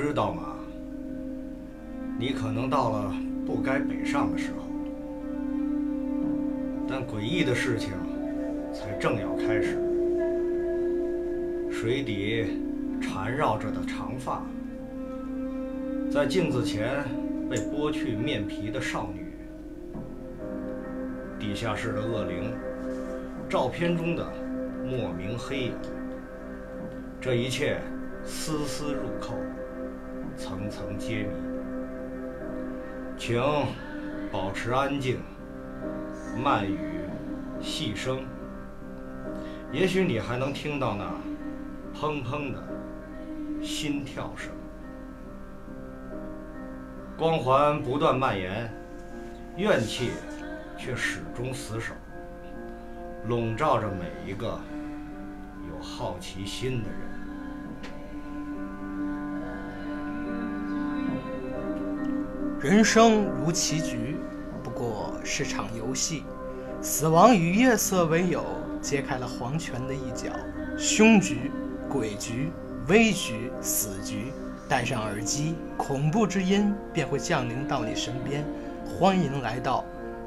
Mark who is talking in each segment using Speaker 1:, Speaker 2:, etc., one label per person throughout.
Speaker 1: 知道吗？你可能到了不该北上的时候，但诡异的事情才正要开始。水底缠绕着的长发，在镜子前被剥去面皮的少女，地下室的恶灵，照片中的莫名黑影，这一切丝丝入扣，层层揭秘。请保持安静，慢语细声。也许你还能听到那砰砰的心跳声。光环不断蔓延，怨气却始终死守，笼罩着每一个有好奇心的人。
Speaker 2: 人生如棋局，不过是场游戏。死亡与夜色为友，揭开了黄泉的一角。凶局、诡局、危局、死局，戴上耳机，恐怖之音便会降临到你身边。欢迎来到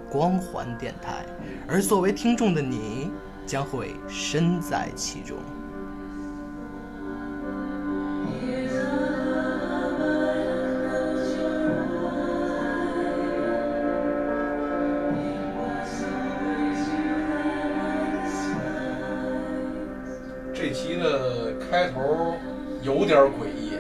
Speaker 2: 光环电台，而作为听众的你，将会身在其中。
Speaker 3: 这期的开头有点诡异，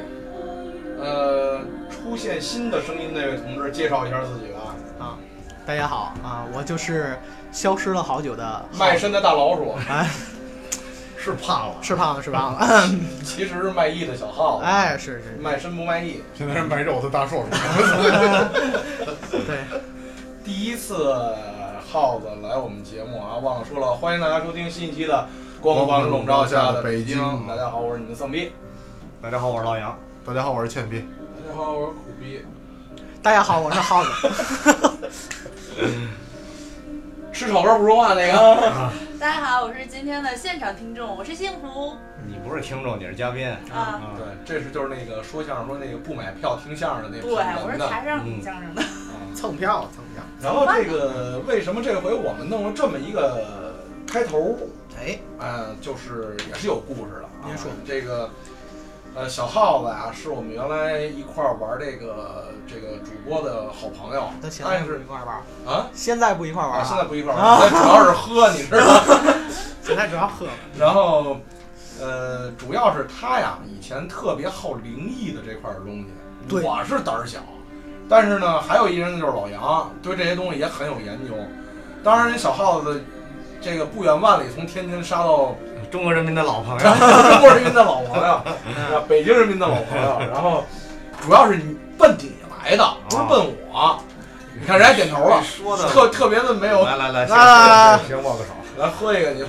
Speaker 3: 呃，出现新的声音那位同志，介绍一下自己吧。
Speaker 2: 啊，大家好啊，我就是消失了好久的
Speaker 3: 卖身的大老鼠，
Speaker 2: 哎，
Speaker 1: 是胖了，
Speaker 2: 是胖了是胖了，
Speaker 3: 其实是卖艺的小耗子，
Speaker 2: 哎，是是，
Speaker 3: 卖身不卖艺。
Speaker 4: 现在是卖肉的大硕鼠。
Speaker 2: 对，
Speaker 3: 第一次耗子来我们节目啊，忘了说了，欢迎大家收听新一期的《光芒笼罩下的北京》。大家好，我是你们丧逼。
Speaker 1: 大家好，我是老杨。
Speaker 4: 大家好，我是倩碧。
Speaker 3: 大家好，我是苦逼。
Speaker 2: 大家好，我是耗子。
Speaker 3: 吃炒肝不说话那个。
Speaker 5: 大家好，我是今天的现场听众，我是幸福
Speaker 1: 你不是听众，你是嘉宾。
Speaker 5: 啊。
Speaker 3: 对，这是就是那个说相声说那个不买票听相声的那
Speaker 5: 对，我是。台上听相声的。
Speaker 2: 蹭票，蹭票。
Speaker 3: 然后这个为什么这回我们弄了这么一个开头？
Speaker 2: 哎，
Speaker 3: 嗯，就是也是有故事的啊。
Speaker 2: 您说
Speaker 3: 这个，呃，小耗子啊，是我们原来一块儿玩这个这个主播的好朋友，
Speaker 2: 他现在
Speaker 3: 是
Speaker 2: 一块儿玩？
Speaker 3: 啊
Speaker 2: 现在不一块儿玩
Speaker 3: 啊，
Speaker 2: 啊？
Speaker 3: 现在不一块儿玩，现在主要是喝，你知道吗？
Speaker 2: 现在主要喝。
Speaker 3: 然后，呃，主要是他呀，以前特别好灵异的这块儿东西，
Speaker 2: 对
Speaker 3: 我是胆儿小，但是呢，还有一人就是老杨，对这些东西也很有研究。当然，人小耗子这个不远万里从天津杀到
Speaker 1: 中国人民的老朋友。
Speaker 3: 中国人民的老朋友，北京人民的老朋友。然后，主要是你奔你来的，不是奔我。你看人家点头了，
Speaker 1: 说的
Speaker 3: 特特别的没有。
Speaker 1: 来来来，
Speaker 2: 啊
Speaker 1: 行行行，握个手。
Speaker 3: 来喝一个你。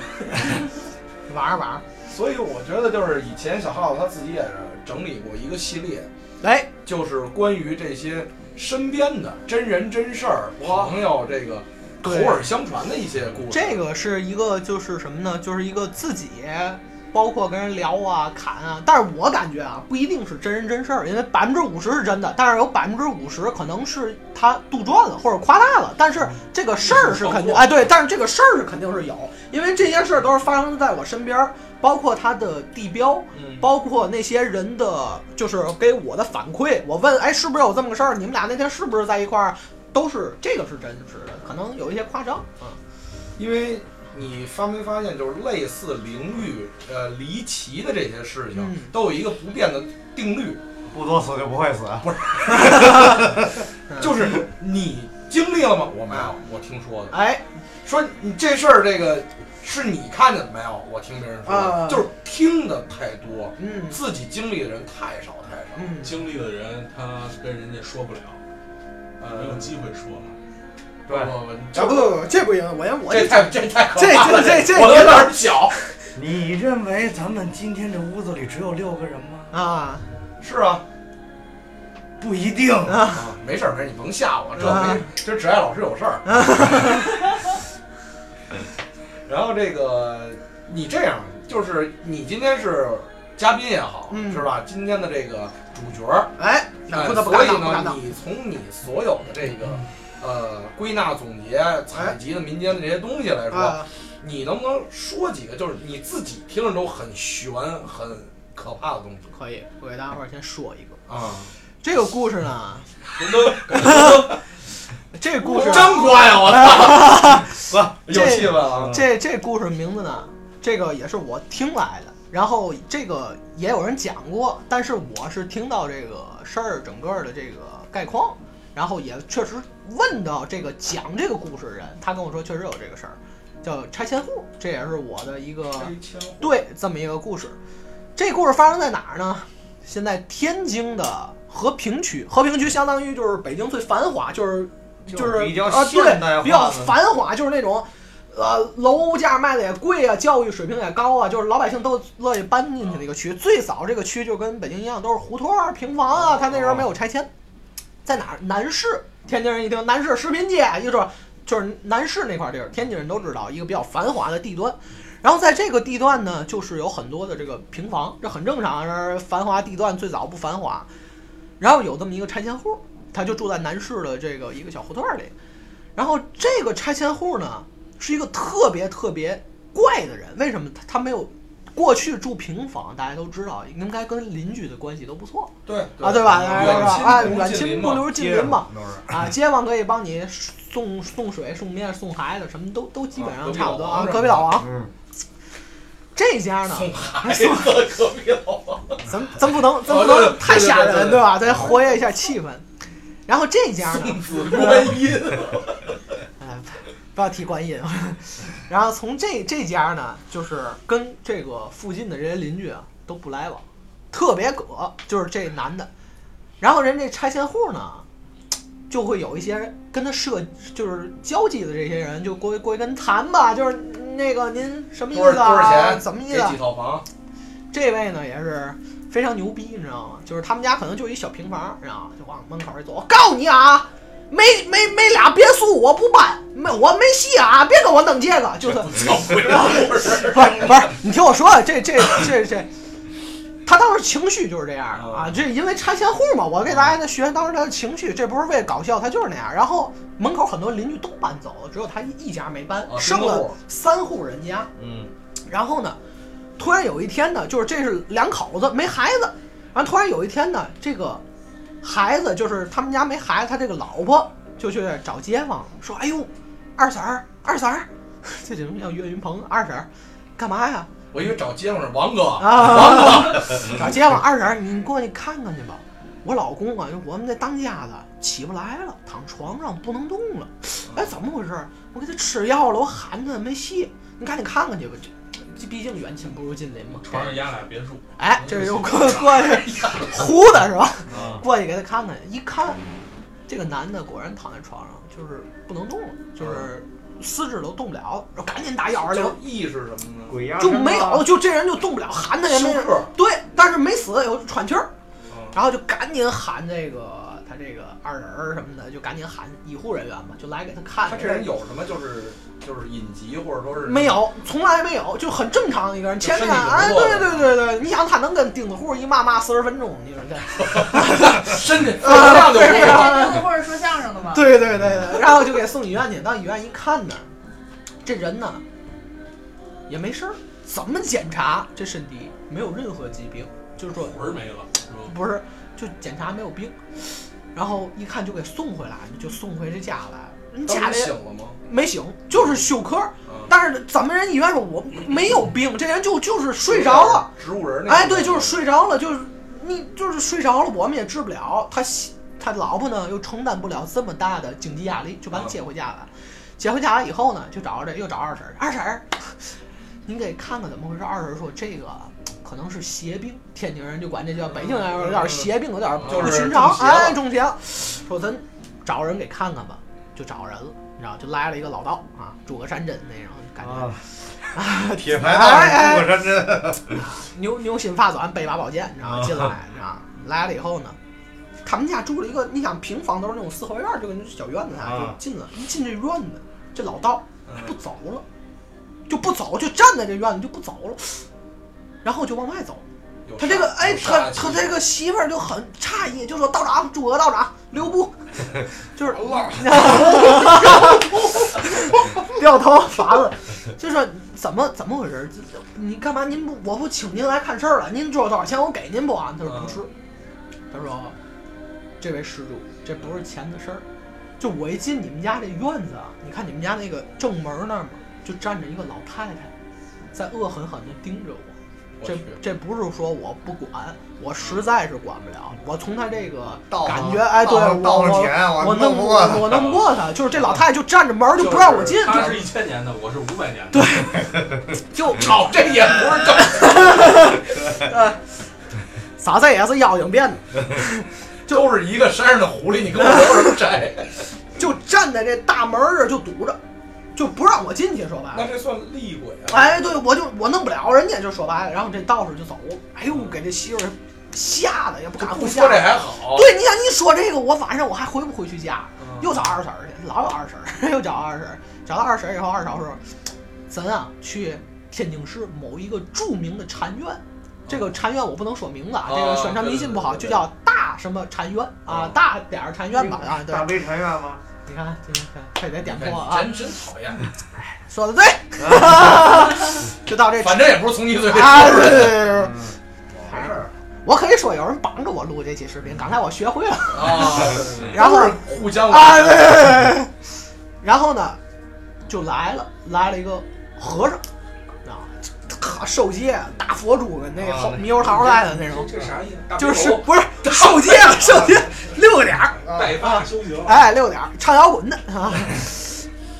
Speaker 2: 玩儿玩儿。
Speaker 3: 所以我觉得就是以前小耗子他自己也是整理过一个系列，
Speaker 2: 哎，
Speaker 3: 就是关于这些身边的真人真事儿、朋友这个口耳相传的一些故事。
Speaker 2: 这个是一个就是什么呢？就是一个自己。包括跟人聊啊、侃啊，但是我感觉啊，不一定是真人真事儿，因为百分之五十是真的，但是有百分之五十可能是他杜撰了或者夸大了。但是这个事儿是肯定，哎，对，但是这个事儿是肯定是有，因为这些事儿都是发生在我身边儿，包括他的地标，
Speaker 3: 嗯，
Speaker 2: 包括那些人的，就是给我的反馈。我问，哎，是不是有这么个事儿？你们俩那天是不是在一块儿？都是这个是真实的，可能有一些夸张啊。
Speaker 3: 因为你发没发现，就是类似灵域、呃离奇的这些事情，
Speaker 2: 嗯
Speaker 3: 都有一个不变的定律，
Speaker 1: 不作死就不会死。
Speaker 3: 不是 就是你经历了吗？我没有，我听说的。
Speaker 2: 哎，
Speaker 3: 说你这事儿，这个是你看见的没有？我听别人说的，
Speaker 2: 啊
Speaker 3: 就是听的太多，
Speaker 2: 嗯
Speaker 3: 自己经历的人太少太少。
Speaker 2: 嗯，
Speaker 6: 经历的人，他跟人家说不了，没有机会说了。
Speaker 1: 对
Speaker 3: 不不不，
Speaker 2: 啊
Speaker 3: 这
Speaker 2: 不不不，这不行，我我
Speaker 3: 这太这太可
Speaker 2: 这
Speaker 3: 怕了，
Speaker 2: 这这这
Speaker 3: 我有点小。
Speaker 1: 你认为咱们今天这屋子里只有六个人吗？
Speaker 2: 啊
Speaker 3: 是啊，
Speaker 1: 不一定。
Speaker 2: 啊，
Speaker 3: 啊，没事儿没事儿，你甭吓我，这这只爱老师有事儿。然后这个你这样，就是你今天是嘉宾也好，
Speaker 2: 嗯
Speaker 3: 是吧？今天的这个主角儿，
Speaker 2: 哎，
Speaker 3: 那
Speaker 2: 不得不
Speaker 3: 所以
Speaker 2: 敢当，不敢
Speaker 3: 呢，
Speaker 2: 当。
Speaker 3: 你从你所有的这个呃归纳总结、采集的民间的这些东西来说，
Speaker 2: 啊，
Speaker 3: 你能不能说几个，就是你自己听着都很悬、很可怕的东西
Speaker 2: 可以，我给大家伙儿先说一个。
Speaker 3: 啊？
Speaker 2: 这个故事呢，
Speaker 6: 跟灯，
Speaker 2: 这故事
Speaker 3: 真乖啊！我操，不有
Speaker 2: 这
Speaker 3: 气氛啊！
Speaker 2: 这这故事名字呢，这个也是我听来的，然后这个也有人讲过，但是我是听到这个事儿整个的这个概况，然后也确实问到这个讲这个故事的人，他跟我说确实有这个事儿，叫拆迁户，这也是我的一个对这么一个故事。这故事发生在哪儿呢？现在天津的和平区，和平区相当于就是北京最繁华，就是就是
Speaker 1: 比较
Speaker 2: 啊，
Speaker 1: 现代
Speaker 2: 对，比较繁华，就是那种，呃，楼价卖的也贵啊，教育水平也高啊，就是老百姓都乐意搬进去的一个区。最早这个区就跟北京一样，都是胡同、平房啊，他那时候没有拆迁，在哪儿？南市，天津人一听南市食品街，一说就是南市那块地儿，天津人都知道一个比较繁华的地段。然后在这个地段呢，就是有很多的这个平房，这很正常，这繁华地段最早不繁华。然后有这么一个拆迁户，他就住在南市的这个一个小胡同里。然后这个拆迁户呢，是一个特别特别怪的人。为什么他他没有过去住平房？大家都知道，应该跟邻居的关系都不错
Speaker 3: 对
Speaker 2: 啊，对吧？啊，
Speaker 3: 亲
Speaker 2: 远亲不如近邻嘛。啊，街坊可以帮你送送水、送面、送孩子，什么都都基本上差不多啊。隔壁老王
Speaker 1: 嗯，
Speaker 2: 这家呢，
Speaker 3: 送孩子，隔壁老王。
Speaker 2: 咱咱不能咱不能太吓人，
Speaker 3: 对
Speaker 2: 吧？咱活跃一下气氛。然后这家呢，
Speaker 3: 送子观音，
Speaker 2: 哎，不要提观音。然后从这这家呢，就是跟这个附近的这些邻居啊都不来往，特别葛，就是这男的。然后人这拆迁户呢，就会有一些跟他社就是交际的这些人，就过去过去跟他谈吧，就是那个您什么意思
Speaker 3: 多少多少
Speaker 2: 啊？
Speaker 3: 钱？
Speaker 2: 怎么意思啊
Speaker 3: 几？套房？
Speaker 2: 这位呢也是非常牛逼，你知道吗？就是他们家可能就一小平房，你知道吗？就往门口一走，我告诉你啊，没没没俩别墅我不搬，没我没戏啊，别跟我弄这个，就是。不是不是，你听我说，这这这这，他当时情绪就是这样的啊，这因为拆迁户嘛，我给大家在学当时他的情绪，这不是为了搞笑，他就是那样。然后门口很多邻居都搬走了，只有他一一家没搬，
Speaker 3: 啊
Speaker 2: 剩了三户人家。
Speaker 1: 嗯，
Speaker 2: 然后呢，突然有一天呢，就是这是两口子没孩子，然后突然有一天呢，这个孩子就是他们家没孩子，他这个老婆就去找街坊说：“哎呦，二婶儿，二婶儿，这怎么叫岳云鹏？二婶儿，干嘛呀？
Speaker 3: 我以为找街坊是王哥，
Speaker 2: 啊，找街坊二婶儿，你过去看看去吧。我老公啊，我们这当家的起不来了，躺床上不能动了。哎，怎么回事？我给他吃药了，我喊他没戏，你赶紧看看去吧。这这毕竟远亲不如近邻嘛。
Speaker 6: 床上压俩别墅，
Speaker 2: 哎，这又过过去 糊的是吧？
Speaker 1: 啊，
Speaker 2: 过去给他看看，一看，这个男的果然躺在床上，就是不能动了，就是四肢都动不了，然后赶紧打幺二零
Speaker 3: 就是，意识什么呢？
Speaker 1: 鬼压
Speaker 2: 就没有，就这人就动不了，喊他也没。对，但是没死，有喘气儿，
Speaker 3: 嗯
Speaker 2: 然后就赶紧喊这个他这个二人儿什么的，就赶紧喊医护人员嘛，就来给他看。
Speaker 3: 他这人有什么就是就是隐疾或者说是
Speaker 2: 没有，从来没有，就很正常的一个人。前面
Speaker 3: 身体不
Speaker 2: 哎，
Speaker 3: 错
Speaker 2: 对对对对，你想他能跟钉子户一骂骂四十分钟，你说这？
Speaker 3: 身体啊，对对
Speaker 2: 对
Speaker 3: 不
Speaker 2: 啊
Speaker 3: 够。
Speaker 5: 天津或者说相声的嘛。
Speaker 2: 对对对对，然后就给送医院去。到医院一看呢，这人呢也没事儿，怎么检查这身体没有任何疾病，就是说
Speaker 6: 魂儿没了，
Speaker 2: 不是就检查没有病，然后一看就给送回来，就送回这家来。人家里
Speaker 3: 醒了吗？
Speaker 2: 没醒，就是休克，
Speaker 3: 嗯，
Speaker 2: 但是咱们人医院说我没有病，这人就就是睡着了。
Speaker 3: 植物人那
Speaker 2: 哎，对，就是睡着了，就是你就是睡着了，我们也治不了。他他老婆呢又承担不了这么大的经济压力，就把他接回家来。接回家了以后呢，就找这又找二婶儿，二婶儿，您给看看怎么回事？二婶儿说这个可能是邪病，天津人就管这叫，北京人有点邪病，有点不
Speaker 3: 就是
Speaker 2: 寻常哎，中邪了，说咱找人给看看吧，就找人了，你知道，就来了一个老道啊，诸葛山针那种感觉。
Speaker 1: 啊，
Speaker 2: 啊，
Speaker 1: 铁 牌大人过山针，
Speaker 2: 牛牛心发短，背把宝剑，你知道进来，你知道吗？来了以后呢，他们家住了一个，你想平房都是那种四合院儿，就跟小院子似的，就
Speaker 1: 啊
Speaker 2: 进了。一进这院子，这老道
Speaker 3: 嗯
Speaker 2: 不走了，就不走，就站在这院子就不走了，然后就往外走。他这个哎，他他这个媳妇儿就很诧异，就说道长，诸葛道长，留步，就是 掉头法子，就说怎么怎么回事你干嘛？您不我不请您来看事儿了？您知道多少钱？我给您不啊？他说不是，他说这位施主，这不是钱的事儿。就我一进你们家这院子啊，你看你们家那个正门那儿嘛，就站着一个老太太，在恶狠狠地盯着我。这这不是说我不管，我实在是管不了。我从他这个
Speaker 1: 道
Speaker 2: 感觉，哎，对
Speaker 1: 道
Speaker 2: 我我弄
Speaker 1: 弄不过他
Speaker 2: 我弄不过他。就是这老太太就站着门儿就不让我进，
Speaker 6: 他是一千年的，我是五百年的。对，
Speaker 2: 就
Speaker 3: 操，这也不是梗，
Speaker 2: 啥子也是妖精变的，
Speaker 3: 都是一个山上的狐狸，你跟我说什么斋？
Speaker 2: 就站在这大门儿这儿就堵着，就不让我进去。说白了，
Speaker 3: 那这算厉鬼啊？
Speaker 2: 哎，对我就我弄不了人家，就说白了。然后这道士就走了，哎呦，给这媳妇儿吓得也不敢回家
Speaker 3: 不说。这还好，
Speaker 2: 对，你想你说这个，我晚上我还回不回去家？
Speaker 3: 嗯
Speaker 2: 又找二婶儿去，老有二婶儿，又找二婶儿，找到二婶儿以后，二嫂说：“咱啊去天津市某一个著名的禅院，这个禅院我不能说名字啊，
Speaker 3: 哦
Speaker 2: 这个宣传迷信不好，就叫大什么禅院啊，大点儿禅院吧啊，对
Speaker 1: 大，悲禅院吗？
Speaker 2: 你看这个快点点
Speaker 3: 哎
Speaker 2: 破啊，
Speaker 3: 真真讨厌，
Speaker 2: 说的对，就到这
Speaker 3: 反正也不是从你嘴里
Speaker 2: 啊，
Speaker 3: 说出来的。
Speaker 2: 对对对对。
Speaker 1: 没事儿，
Speaker 2: 我可以说有人帮着我录这期视频，刚才我学会了。
Speaker 3: 啊，
Speaker 2: 然后
Speaker 3: 互相
Speaker 2: 啊，对对对对。然后呢，就来了，来了一个和尚，啊，他受戒，大佛珠跟那
Speaker 1: 啊
Speaker 2: 个猕猴桃来的那种，
Speaker 6: 这啥意思？
Speaker 2: 就是不是受戒了，受戒六个点儿，
Speaker 6: 带发修行。
Speaker 2: 哎，六点儿唱摇滚的啊，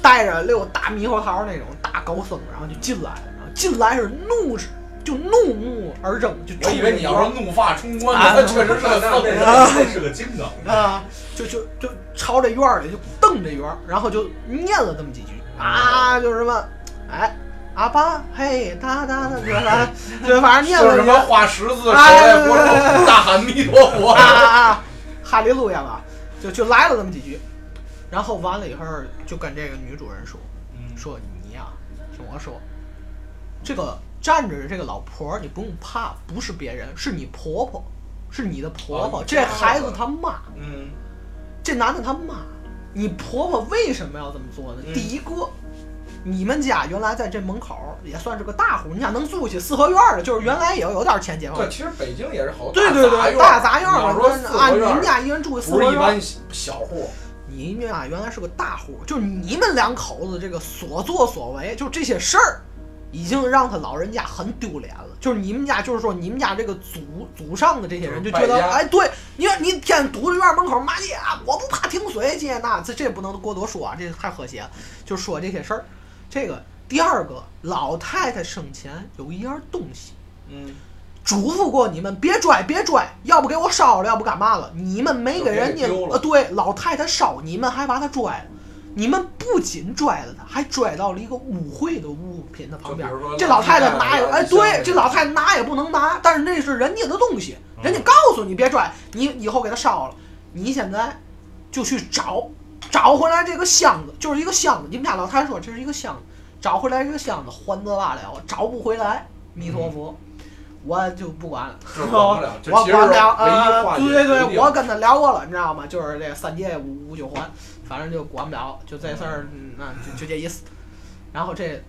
Speaker 2: 带着六大猕猴桃那种大高僧，然后就进来了，然后进来是怒就怒目而睁，就
Speaker 3: 我以为你要说怒发冲冠
Speaker 2: 啊
Speaker 3: 呢，他确实是
Speaker 6: 那那
Speaker 3: 个 僧人。
Speaker 6: 那那是个金刚。
Speaker 2: 啊，就就就朝这院儿里就瞪这院儿，然后就念了这么几句啊，就是什么，哎，阿巴嘿哒哒的，就是反正 就是反正念
Speaker 3: 就是什么
Speaker 2: 了一个
Speaker 3: 画十字，手
Speaker 2: 哎
Speaker 3: 在佛手，大喊弥陀佛
Speaker 2: 啊。啊啊，哈利路亚吧，就就来了这么几句，然后完了以后就跟这个女主人说，
Speaker 6: 嗯，
Speaker 2: 说你呀、听我说，这个站着的这个老婆你不用怕，不是别人，是你婆婆，是你的婆婆，
Speaker 3: 哦
Speaker 2: 这孩子他妈。
Speaker 3: 嗯，
Speaker 2: 这男的他妈，你婆婆为什么要这么做呢？
Speaker 3: 嗯
Speaker 2: 第一个，你们家原来在这门口也算是个大户，你想能租起四合院儿的，就是原来也有点钱解放
Speaker 3: 对，。其实北京也是好
Speaker 2: 对对对，大杂院儿
Speaker 3: 你要说
Speaker 2: 啊，
Speaker 3: 合院
Speaker 2: 你们家一人住四合院儿
Speaker 3: 不是一般，小户，
Speaker 2: 你们家原来是个大户，就是你们两口子这个所作所为，就这些事儿，已经让他老人家很丢脸了。就是你们家，就是说你们家这个祖祖上的这些人就觉得，哎，对，你说你天天堵着院门口骂街啊，我不怕停水这那，这这不能过多说啊，这太和谐了。就说这些事儿。这个第二个，老太太生前有一样东西，
Speaker 3: 嗯，
Speaker 2: 嘱咐过你们别拽，别拽，要不给我烧了，要不干嘛了？你们没给人家呃，对，老太太烧，你们还把她拽了。你们不仅拽了她，还拽到了一个污秽的物品的旁边。这老太太拿也，哎，对，这老太太拿也不能拿，但是那是人家的东西，
Speaker 3: 嗯
Speaker 2: 人家告诉你别拽，你以后给她烧了。你现在就去找，找回来这个箱子，就是一个箱子。你们家老太太说这是一个箱子，找回来这个箱子，还则罢了，找不回来，弥陀佛。我就不管了，
Speaker 3: 这管不了，
Speaker 2: 我管不了啊！对对对，我跟他聊过了，你知道吗？就是这三界五五九环，反正就管不了，就这事儿，嗯，那就就这意思。然后这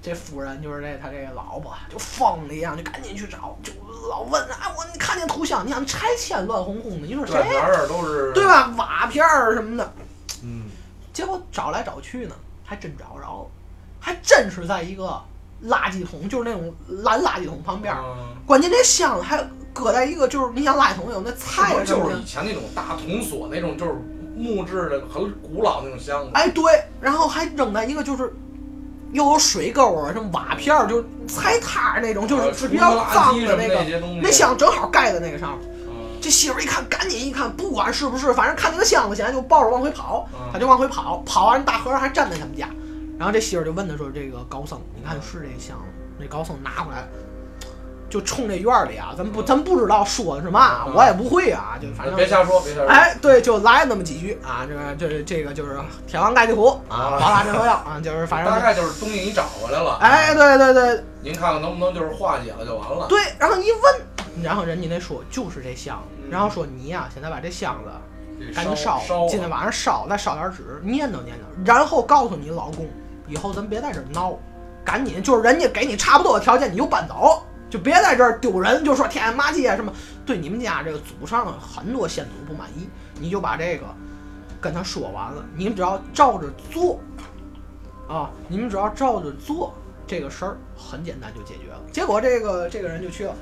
Speaker 2: 这夫人就是这他这个老婆就疯了一样，就赶紧去找，就老问啊，我你看见图像，你想拆迁乱哄哄的，你说谁
Speaker 3: 对哪儿都是
Speaker 2: 对？吧？瓦片儿什么的，
Speaker 1: 嗯，
Speaker 2: 结果找来找去呢，还真找着了，还真是在一个垃圾桶，就是那种蓝垃圾桶旁边儿。
Speaker 3: 嗯
Speaker 2: 关键这箱子还搁在一个，就是你想垃圾桶有那菜
Speaker 3: 就是以，前那种大铜锁那种，就是木质的很古老那种箱子？
Speaker 2: 哎对，然后还扔在一个就是又有水沟啊，什么瓦片儿，就是菜摊儿那种，就是比较脏的那
Speaker 3: 那
Speaker 2: 个，那箱正好盖在那个上面。
Speaker 3: 嗯，
Speaker 2: 这媳妇儿一看，赶紧一看，不管是不是，反正看那个箱子，现在就抱着往回跑，
Speaker 3: 嗯
Speaker 2: 他就往回跑，跑完大和尚还站在他们家，然后这媳妇儿就问他说：“这个高僧，你看是这箱子？”那高僧拿回来，就冲这院儿里啊，咱不咱不知道说的是嘛，
Speaker 3: 嗯
Speaker 2: 我也不会啊，就反正
Speaker 3: 别瞎说，别瞎说。
Speaker 2: 哎，对，就来那么几句啊，这个这这个就是天王盖地虎啊，
Speaker 3: 啊
Speaker 2: 宝塔镇河药啊，就是反正，
Speaker 3: 大概就是东西你找回来了，
Speaker 2: 哎，，对对对
Speaker 3: 您看看能不能就是化解了就完了。
Speaker 2: 对，然后一问，然后人家那说就是这箱子，然后说你呀、现在把这箱子赶紧
Speaker 3: 烧
Speaker 2: 烧，今天晚上烧，再烧点纸，念叨念叨，然后告诉你老公，以后咱别在这儿闹，赶紧就是人家给你差不多的条件，你就搬走，就别在这儿丢人，就说天天骂街什么，对你们家这个祖上很多先祖不满意，你就把这个跟他说完了，你们只要照着做，啊，你们只要照着做，这个事儿很简单就解决了。结果这个这个人就去了，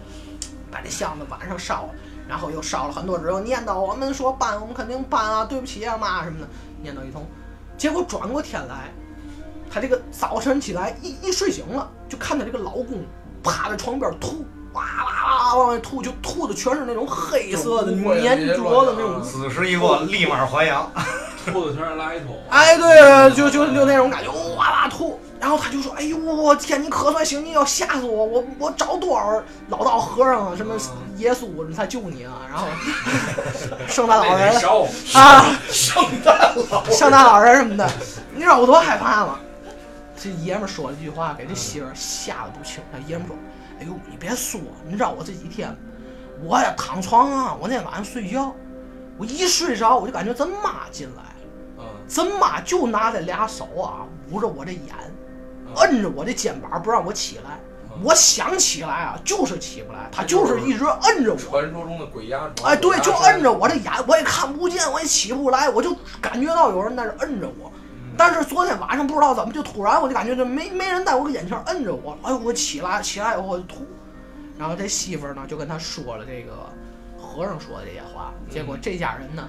Speaker 2: 把这箱子晚上烧了。然后又烧了很多纸，又念叨我们说搬，我们肯定搬啊，对不起啊妈什么的，念叨一通。结果转过天来，她这个早晨起来一一睡醒了，就看到这个老公趴在床边吐，哇哇哇往外吐，就吐的全是那种黑色的粘着的那种
Speaker 3: 啊
Speaker 1: 此时一过，立马还阳。
Speaker 6: 吐的全是垃圾桶。
Speaker 2: 哎，对，就就就那种感觉，哇哇吐。然后他就说：“哎呦，我天！你可算行，你要吓死我！我我找多少老道和尚啊，什么耶稣才救你啊！然后圣诞老人啊，
Speaker 3: 圣诞老
Speaker 2: 圣诞老人什么的，你知道我多害怕吗？这爷们儿说了一句话，给这媳妇儿吓得不轻。他爷们儿说：“哎呦，你别说，你知道我这几天，我呀躺床上啊，我那晚上睡觉，我一睡着我就感觉咱妈进来。”
Speaker 6: 嗯，
Speaker 2: 咱妈就拿这俩手啊捂着我这眼，
Speaker 6: 嗯
Speaker 2: 摁着我这肩膀不让我起来。我想起来啊，就是起不来，她就是一直摁着我。
Speaker 3: 传说中的鬼压床。
Speaker 2: 哎，对，就摁着我这眼，我也看不见，我也起不来，我就感觉到有人在这摁着我。但是昨天晚上不知道怎么就突然我就感觉这没没人在我眼前摁着我，哎呦我起来起来以后我就吐，然后这媳妇儿呢就跟他说了这个和尚说的这些话，结果这家人呢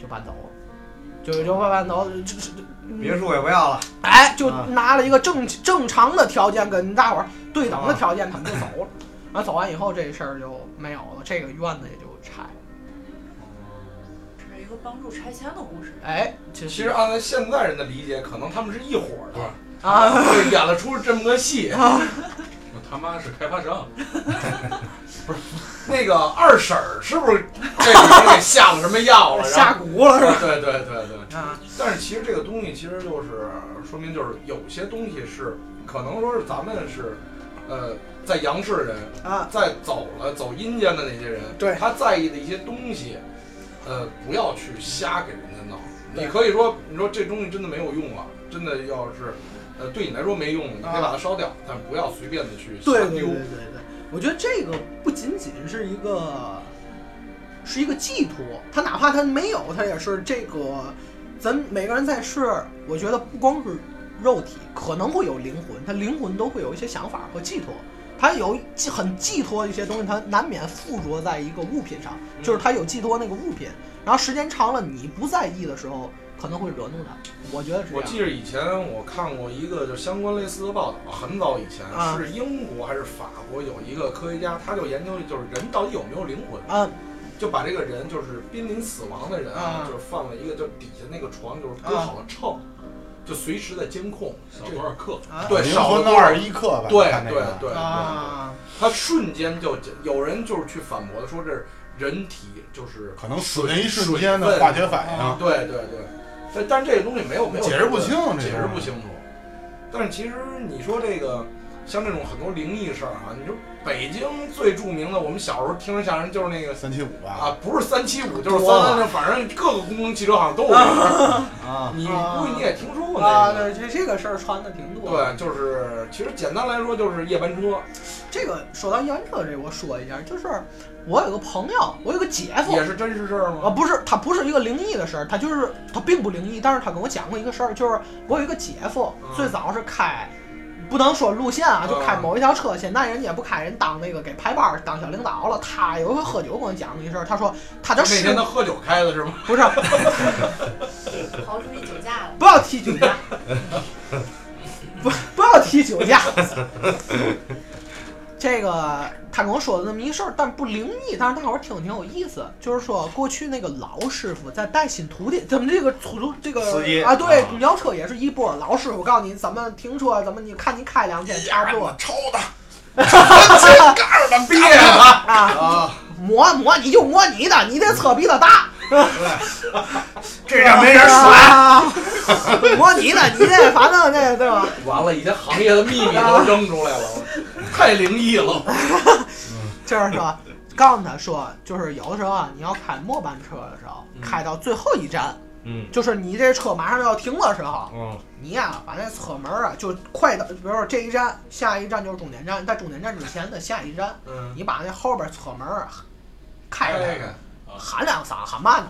Speaker 2: 就搬走了，就就搬走，这这
Speaker 1: 别墅也不要了，
Speaker 2: 哎，就
Speaker 1: 啊
Speaker 2: 拿了一个正正常的条件跟大伙儿对等的条件，他们就走了。然后走完以后，这事儿就没有了，这个院子也就拆了。
Speaker 5: 帮助拆迁的故事。
Speaker 2: 哎，其
Speaker 3: 其实按照现在人的理解，可能他们是一伙儿的，
Speaker 2: 啊，
Speaker 3: 对，演了出这么个戏。
Speaker 6: 我他妈是开发商，不是
Speaker 3: 那个二婶儿是不是这给下了什么药了？
Speaker 2: 下蛊了是吧？
Speaker 3: 对对对对。
Speaker 2: 啊，
Speaker 3: 但是其实这个东西其实就是说明，就是有些东西是可能说是咱们是，呃，在阳世人
Speaker 2: 啊，
Speaker 3: 在走了走阴间的那些人，
Speaker 2: 对
Speaker 3: 他在意的一些东西，呃，不要去瞎给人家闹。你可以说，你说这东西真的没有用了，真的要是，呃，对你来说没用，你可以把它烧掉，但不要随便的去。
Speaker 2: 对对对对对，我觉得这个不仅仅是一个，是一个寄托，他哪怕他没有，他也是这个，咱每个人在世，我觉得不光是肉体，可能会有灵魂，他灵魂都会有一些想法和寄托。他有寄很寄托一些东西，它难免附着在一个物品上，就是他有寄托那个物品，然后时间长了，你不在意的时候，可能会惹怒他。我觉得是这样。
Speaker 3: 我记得以前我看过一个就相关类似的报道，很早以前、
Speaker 2: 啊。
Speaker 3: 是英国还是法国有一个科学家，他就研究就是人到底有没有灵魂，
Speaker 2: 啊，
Speaker 3: 就把这个人就是濒临死亡的人
Speaker 2: 啊
Speaker 3: 就是放了一个就底下那个床就是搁好了秤，就随时在监控。
Speaker 6: 少多少克？
Speaker 2: 啊
Speaker 3: 对，少了多少
Speaker 4: 一克吧？
Speaker 3: 对对对对，
Speaker 2: 啊，
Speaker 3: 他瞬间就有人就是去反驳的说这是人体就是
Speaker 4: 可能死那一瞬间的化学反
Speaker 2: 啊
Speaker 4: 应，
Speaker 3: 对对对，但但这个东西没有没有
Speaker 4: 解释不清这
Speaker 3: 解释不清楚。但是其实你说这个像这种很多灵异事儿啊，你说北京最著名的，我们小时候听着相声就是那个
Speaker 4: 三七五吧，
Speaker 3: 啊，不是三七五就是三三，反正各个公共汽车好像都有这个。
Speaker 1: 啊，
Speaker 3: 你
Speaker 2: 啊
Speaker 3: 估计你也听说过
Speaker 2: 啊，
Speaker 3: 那个。
Speaker 2: 对，这这个事儿传的挺多。
Speaker 3: 对，就是其实简单来说就是夜班车，
Speaker 2: 这个说到夜班车这，我说一下，就是我有个朋友，我有个姐夫
Speaker 3: 也是真实事儿吗啊，
Speaker 2: 不是，他不是一个灵异的事儿，他就是他并不灵异，但是他跟我讲过一个事儿，就是我有一个姐夫，
Speaker 3: 嗯
Speaker 2: 最早是开。不能说路线啊，就开
Speaker 3: 嗯
Speaker 2: 某一条车。现在人家也不开，人当那个给排班儿当小领导了。他有一回喝酒跟我讲过一事儿，他说他的
Speaker 3: 那
Speaker 2: 师
Speaker 3: 天他喝酒开的是吗？
Speaker 2: 不是
Speaker 5: 刨出去酒驾了。
Speaker 2: 不要提酒驾，不不要提酒驾。这个他跟我说的那么一事儿，但不灵异，但是大伙儿听挺有意思。就是说，过去那个老师傅在带新徒弟，咱们这个出租这个
Speaker 1: 司机
Speaker 2: 啊，对
Speaker 1: 啊，
Speaker 2: 公交车也是一波。老师傅告诉你怎么停车，怎么你看你开两天差不多
Speaker 4: 抽的，哈盖儿的，别的，
Speaker 2: 啊，
Speaker 1: 啊，
Speaker 2: 摸摸你就摸你的，你这车比他大。
Speaker 1: 这让没人甩。
Speaker 2: 啊，摸你的，你这反正这对吧？
Speaker 3: 完了，一些行业的秘密都扔出来了，太灵异了。
Speaker 2: 就是说，告诉他说，就是有的时候啊，你要开末班车的时候，
Speaker 3: 嗯
Speaker 2: 开到最后一站，
Speaker 1: 嗯。
Speaker 2: 就是你这车马上要停的时候，
Speaker 1: 嗯。
Speaker 2: 你呀、把那车门啊就快到，比如说这一站，下一站就是终点站，在终点站之前的下一站，
Speaker 3: 嗯，
Speaker 2: 你把那后边车门啊开开，喊两嗓，喊慢的。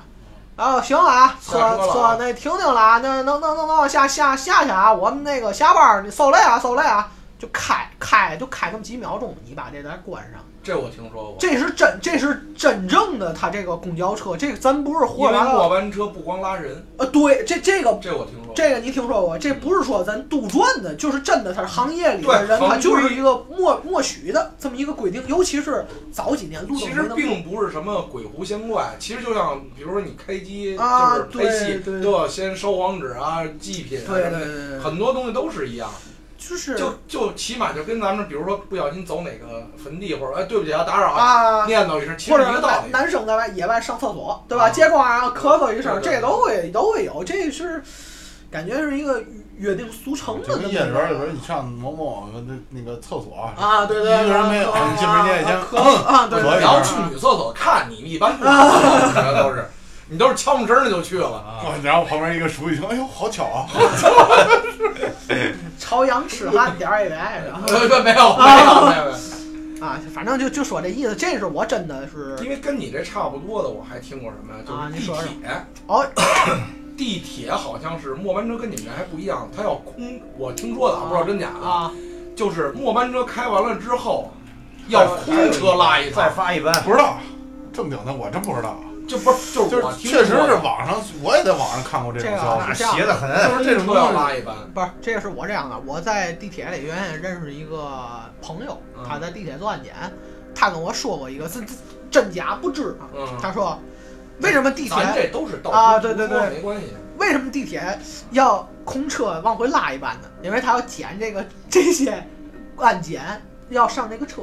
Speaker 2: 然后行啊，车
Speaker 3: 车了。啊
Speaker 2: 车那停停了啊，那能能能能下下下去啊，我们那个下班儿你受累啊受累啊，就开开就开那么几秒钟，你把这台关上。
Speaker 3: 这我听说过。
Speaker 2: 这是真，这是真正的，它这个公交车，这个咱不是胡
Speaker 3: 因为
Speaker 2: 说八道。
Speaker 3: 末班车不光拉人，
Speaker 2: 呃，对，这这个
Speaker 3: 这我听说过。
Speaker 2: 这个你听说过？这不是说咱杜撰的，就是真的，它是行业里的
Speaker 3: 对
Speaker 2: 人，他就是一个默默许的这么一个规定。尤其是早几年路
Speaker 3: 其实并不是什么鬼狐仙怪，其实就像比如说你开机
Speaker 2: 啊
Speaker 3: 就是拍戏
Speaker 2: 对对
Speaker 3: 都要先烧黄纸啊、祭品啊
Speaker 2: 对对对，
Speaker 3: 很多东西都是一样。
Speaker 2: 就是
Speaker 3: 就就起码就跟咱们比如说不小心走哪个坟地或者哎对不起啊打扰啊，
Speaker 2: 啊，
Speaker 3: 念叨一声，其
Speaker 2: 或者
Speaker 3: 实一个道理。
Speaker 2: 男男生在外野外上厕所，对吧？
Speaker 3: 啊
Speaker 2: 结果啊，咳嗽一声，这都会都会有，这是感觉是一个约定俗成的
Speaker 4: 夜里边儿，有时候你上某某个那那个厕所，
Speaker 2: 啊，对对，
Speaker 4: 一个人没有
Speaker 2: 啊
Speaker 4: 你进门先
Speaker 2: 咳啊，对
Speaker 3: 你要去女厕所看你一般 都是你都是悄没声儿的就去了。
Speaker 1: 啊，
Speaker 4: 然后旁边一个熟一听，哎呦，好巧啊！
Speaker 2: 朝阳痴汉点儿
Speaker 3: 对，没有没有没有没有，
Speaker 2: 啊，反正就就说这意思，这是我真的是
Speaker 3: 因为跟你这差不多的，我还听过什么呀？就是地
Speaker 2: 啊你说说
Speaker 3: 铁。
Speaker 2: 哦，
Speaker 3: 地铁好像是末班车跟你们这还不一样，它要空。我听说的，啊不知道真假啊。
Speaker 2: 啊，
Speaker 3: 就是末班车开完了之后，要空车拉一
Speaker 1: 再，发一班。
Speaker 4: 不知道，正经的我真不知道。
Speaker 3: 就不是就是
Speaker 4: 就是
Speaker 3: 我听
Speaker 4: 确实是网上，我也在网上看过这种
Speaker 2: 这个
Speaker 4: 消息。
Speaker 2: 是这样
Speaker 1: 邪得很，
Speaker 4: 就是这种
Speaker 3: 空车要拉一班，
Speaker 2: 不是，这个是我这样的，我在地铁里原先认识一个朋友，
Speaker 3: 嗯
Speaker 2: 他在地铁做安检，他跟我说过一个，这这真假不知啊。
Speaker 3: 嗯，
Speaker 2: 他说，为什么地铁
Speaker 3: 这都是道
Speaker 2: 啊对对对
Speaker 3: 没关系。
Speaker 2: 为什么地铁要空车往回拉一班呢？因为他要检这个这些安检要上这个车，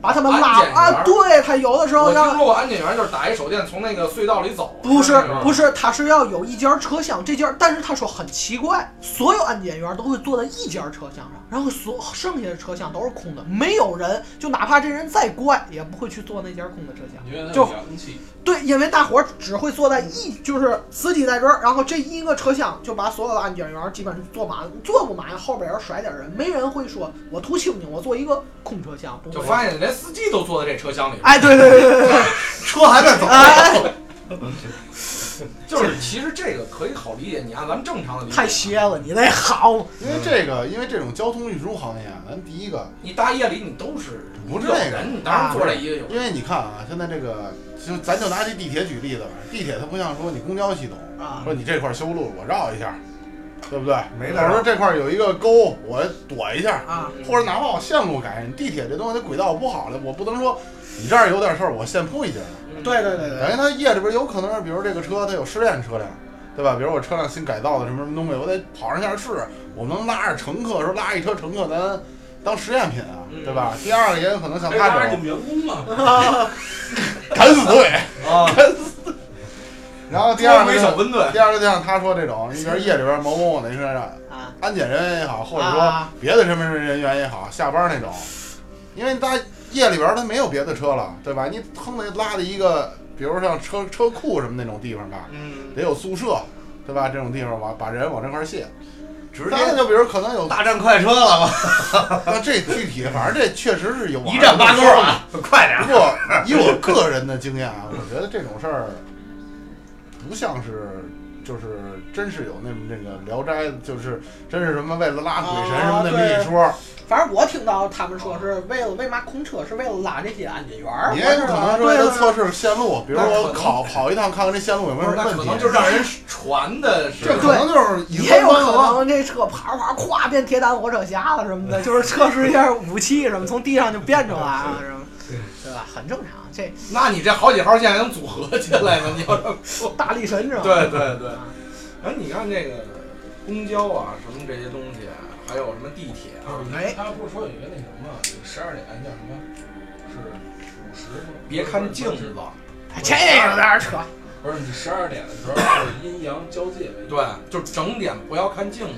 Speaker 2: 把他们拉
Speaker 3: 安检员
Speaker 2: 啊。对他有的时候
Speaker 3: 我听
Speaker 2: 要
Speaker 3: 说过安检员就是打一手电从那个隧道里走，
Speaker 2: 不是不是，他是要有一节车厢，这节但是他说很奇怪，所有安检员都会坐在一节车厢上，然后所剩下的车厢都是空的，没有人，就哪怕这人再怪，也不会去坐那节空的车厢。就对，因为大伙儿只会坐在一，就是司机在这儿，然后这一个车厢就把所有的安检员基本上坐满，坐不满后边要甩点人，没人会说我图清静，我坐一个空车厢，不
Speaker 3: 就。发现连司机都坐在这车厢里。
Speaker 2: 哎，对对对对对对，
Speaker 1: 车还在走。
Speaker 2: 哎，
Speaker 3: 就是其实这个可以好理解，你按咱们正常的理解，
Speaker 2: 太邪了，你那好，
Speaker 4: 因为这个，因为这种交通运输行业啊，咱第一个，
Speaker 3: 你大夜里你都是
Speaker 4: 不是这个
Speaker 3: 你当然坐这一个有。
Speaker 4: 因为你看啊，现在这个，就咱就拿这地铁举例子吧，地铁它不像说你公交系统，
Speaker 2: 啊
Speaker 4: 说你这块修路我绕一下，对不对？
Speaker 1: 没得
Speaker 4: 或者说这块有一个沟，我躲一下，
Speaker 2: 啊，
Speaker 4: 或者哪怕我线路改，你地铁这东西它轨道不好了，我不能说你这儿有点事儿，我现铺一截儿。
Speaker 2: 对对对对
Speaker 4: 等于他夜里边有可能是，比如这个车它有试验车辆，对吧？比如我车辆新改造的什么什么东西，我得跑上下试，我能拉着乘客，说拉一车乘客咱当实验品啊，对吧？第二个也有可能像他这种
Speaker 6: 你们员工嘛，
Speaker 4: 敢死队
Speaker 1: 啊，
Speaker 4: 然后第二个
Speaker 3: 没小分队，
Speaker 4: 第二个就像他说这种，你比如夜里边某某某那车上
Speaker 2: 啊，
Speaker 4: 安检人员也好，或者说
Speaker 2: 啊
Speaker 4: 别的身份证人员也好，下班那种，因为大夜里边他没有别的车了，对吧？你腾的拉的一个，比如像车车库什么那种地方吧，
Speaker 3: 嗯，
Speaker 4: 得有宿舍，对吧？这种地方往把人往这块儿卸。
Speaker 1: 直，接
Speaker 4: 就比如可能有，
Speaker 1: 大战快车了吧？
Speaker 4: 那这具体，反正这确实是有
Speaker 1: 一战八勾啊！快点
Speaker 4: 不过以我个人的经验啊，我觉得这种事儿不像是。就是真是有那么那个《聊斋》，就是真是什么为了拉鬼神什么那么一说，
Speaker 2: 反正我听到他们说是为了为嘛空车是为了拉这些安检员儿，
Speaker 4: 你也有可能是为了测试线路，比如说考跑一趟看看这线路有没有问题
Speaker 3: 那可能。就让人传的是
Speaker 4: 这可能就是
Speaker 2: 也有可
Speaker 4: 能
Speaker 2: 能这车啪啪咵变铁胆火车侠了什么的，就是测试一下武器什么，从地上就变出来了，是吧？对吧？很正常，这
Speaker 3: 那你这好几号线还能组合起来呢？你要这么说。
Speaker 2: 大力神是吧？
Speaker 3: 对对对。哎，你看这个公交啊，什么这些东西，还有什么地铁啊，
Speaker 2: 哎
Speaker 6: 他不是说有一个那什么，十二点叫什么？是五十吗？
Speaker 3: 别看镜子，
Speaker 2: 哎这有点扯。
Speaker 6: 不是你十二点的时候 是阴阳交界为。
Speaker 3: 对，就整点不要看镜子。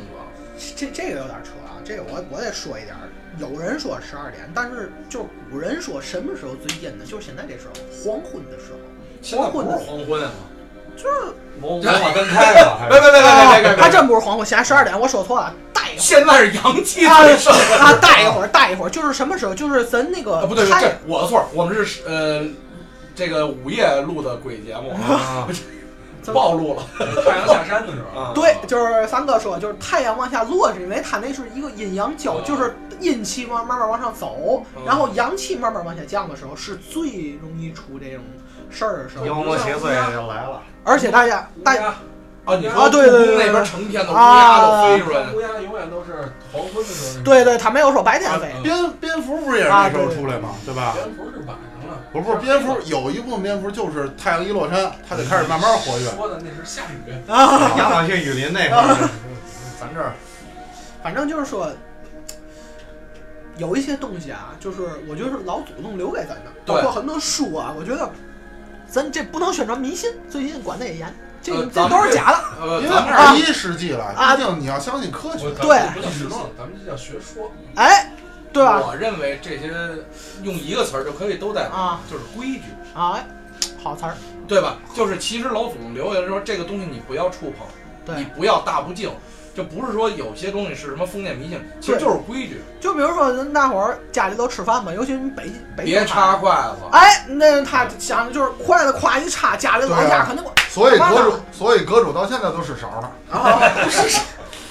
Speaker 2: 这这个有点扯啊，这个我我得说一点儿。有人说十二点，但是就是古人说什么时候最阴呢？就是现在这时候，黄昏的时候。
Speaker 3: 现在不是黄昏啊，
Speaker 2: 就是
Speaker 1: 摩摩马灯开了，
Speaker 3: 别别别别别别别，
Speaker 2: 还真不是黄昏，现在十二点，我说错了，待一会儿。
Speaker 3: 现在是阳气
Speaker 2: 啊
Speaker 3: 最盛的
Speaker 2: 啊，待一会儿，待一会儿，就是什么时候？就是咱那个
Speaker 3: 啊，不对，
Speaker 2: 太
Speaker 3: 这我的错，我们是呃这个午夜录的鬼节目，
Speaker 1: 啊，
Speaker 3: 暴露了。
Speaker 6: 太阳下山的时候，
Speaker 3: 啊。
Speaker 2: 对，就是三哥说，就是太阳往下落，是因为它那是一个阴阳交，
Speaker 6: 哦
Speaker 2: 就是阴气慢慢慢往上走，
Speaker 3: 嗯。
Speaker 2: 然后阳气慢慢往下降的时候，是最容易出这种事儿的时候。
Speaker 1: 妖魔邪祟要来了。
Speaker 2: 而且大家，大家
Speaker 3: 啊，你说
Speaker 2: 啊对对对对
Speaker 3: 故宫那边成天的乌鸦都飞出来
Speaker 6: 乌鸦永远都是黄昏的时候。
Speaker 2: 对对，它没有说白天飞，
Speaker 6: 嗯
Speaker 4: 蝙蝙蝠不是也是那时候出来吗？对吧？
Speaker 6: 蝙蝠是晚上了，
Speaker 4: 不是不是，蝙蝠有一部分蝙蝠就是太阳一落山，它就开始慢慢活跃。
Speaker 6: 说的那是下雨。
Speaker 2: 啊，
Speaker 1: 亚马逊雨林那块儿，咱这儿
Speaker 2: 反正就是说。有一些东西啊，就是我觉得是老祖宗留给咱的，
Speaker 3: 对
Speaker 2: 包括很多书啊，我觉得咱这不能宣传迷信，最近管得也严，这这都是假的。
Speaker 3: 呃，
Speaker 4: 因为
Speaker 3: 咱们
Speaker 4: 二十一世纪了，
Speaker 2: 啊
Speaker 4: 毕竟你要相信科学
Speaker 6: 我。
Speaker 2: 对
Speaker 6: 不叫咱们这叫学说。
Speaker 2: 哎，对吧？
Speaker 3: 我认为这些用一个词儿就可以都代表，
Speaker 2: 啊
Speaker 3: 就是规矩，
Speaker 2: 啊，哎好词儿，
Speaker 3: 对吧？就是其实老祖宗留下来说，这个东西你不要触碰，你，不要大不敬，就不是说有些东西是什么封建迷信，其实就是规矩，
Speaker 2: 就比如说咱大伙儿家里都吃饭嘛，尤其你北北
Speaker 3: 别插筷子。
Speaker 2: 哎，那他想的就是筷子夸一插，家里老家肯定会
Speaker 4: 所以阁主，所以阁主到现在都是勺呢。
Speaker 2: 啊，是是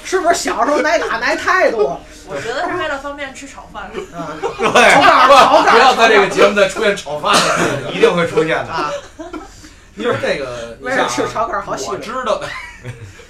Speaker 2: 是不是小时候挨打挨太多
Speaker 5: 我觉得是为了方便吃炒饭。
Speaker 2: 啊？
Speaker 1: 对，
Speaker 2: 炒
Speaker 3: 不要在这个节目再出现炒饭了。
Speaker 1: 一定会出现的。
Speaker 2: 啊，
Speaker 3: 因 为这个，你
Speaker 2: 为了吃炒肝儿好
Speaker 3: 啊，
Speaker 2: 稀微
Speaker 3: 我知道的，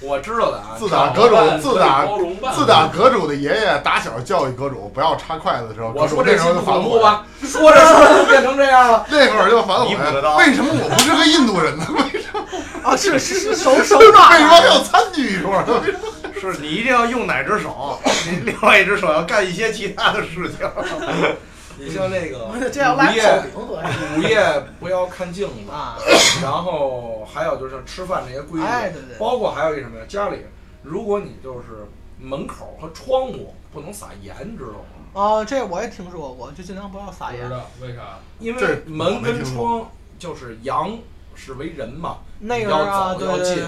Speaker 3: 我知道的啊。
Speaker 4: 自打阁主，自打自打阁主的爷爷打小教育阁主不要插筷子的时候，
Speaker 3: 我说
Speaker 4: 这时候就反悔。
Speaker 3: 吧？说着说着就变成这样了。
Speaker 4: 那会儿就反悔为什么我不是个印度人呢？为什么
Speaker 2: 啊，是是是手手
Speaker 4: 什
Speaker 2: 抓
Speaker 4: 么要参与一说？
Speaker 1: 是你一定要用哪只手，你另外一只手要干一些其他的事情。
Speaker 3: 你像那个午夜 午夜不要看镜子，
Speaker 2: 啊！
Speaker 3: 然后还有就是吃饭这些规矩，包括还有一什么呀？家里如果你就是门口和窗户不能撒盐，知道吗？
Speaker 2: 啊，这我也听说过，就尽量不要撒盐。
Speaker 6: 不知道为啥？
Speaker 3: 因为门跟窗就是阳是为人嘛，
Speaker 2: 那个
Speaker 3: 要
Speaker 2: 啊，
Speaker 3: 走要进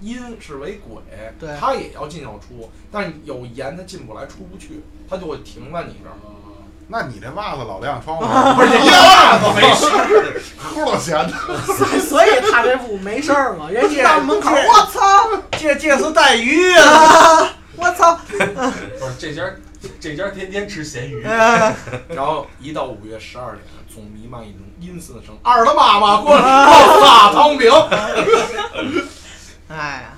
Speaker 3: 阴是为鬼，
Speaker 2: 对
Speaker 3: 他也要进要出，但是有盐他进不来出不去，他就会停在你这儿。
Speaker 4: 那你这袜子老亮窗户，
Speaker 1: 不是 一袜子没事，
Speaker 4: 齁老闲的。
Speaker 2: 所以他这屋没事儿嘛，人家到门口，我操
Speaker 1: 这这是带鱼啊！
Speaker 2: 啊，我操，
Speaker 6: 不是这家这家天天吃咸鱼，
Speaker 2: 呃
Speaker 3: 然后一到五月十二点，总弥漫一种阴森的声，二他妈妈过来撒汤饼。
Speaker 2: 哎呀，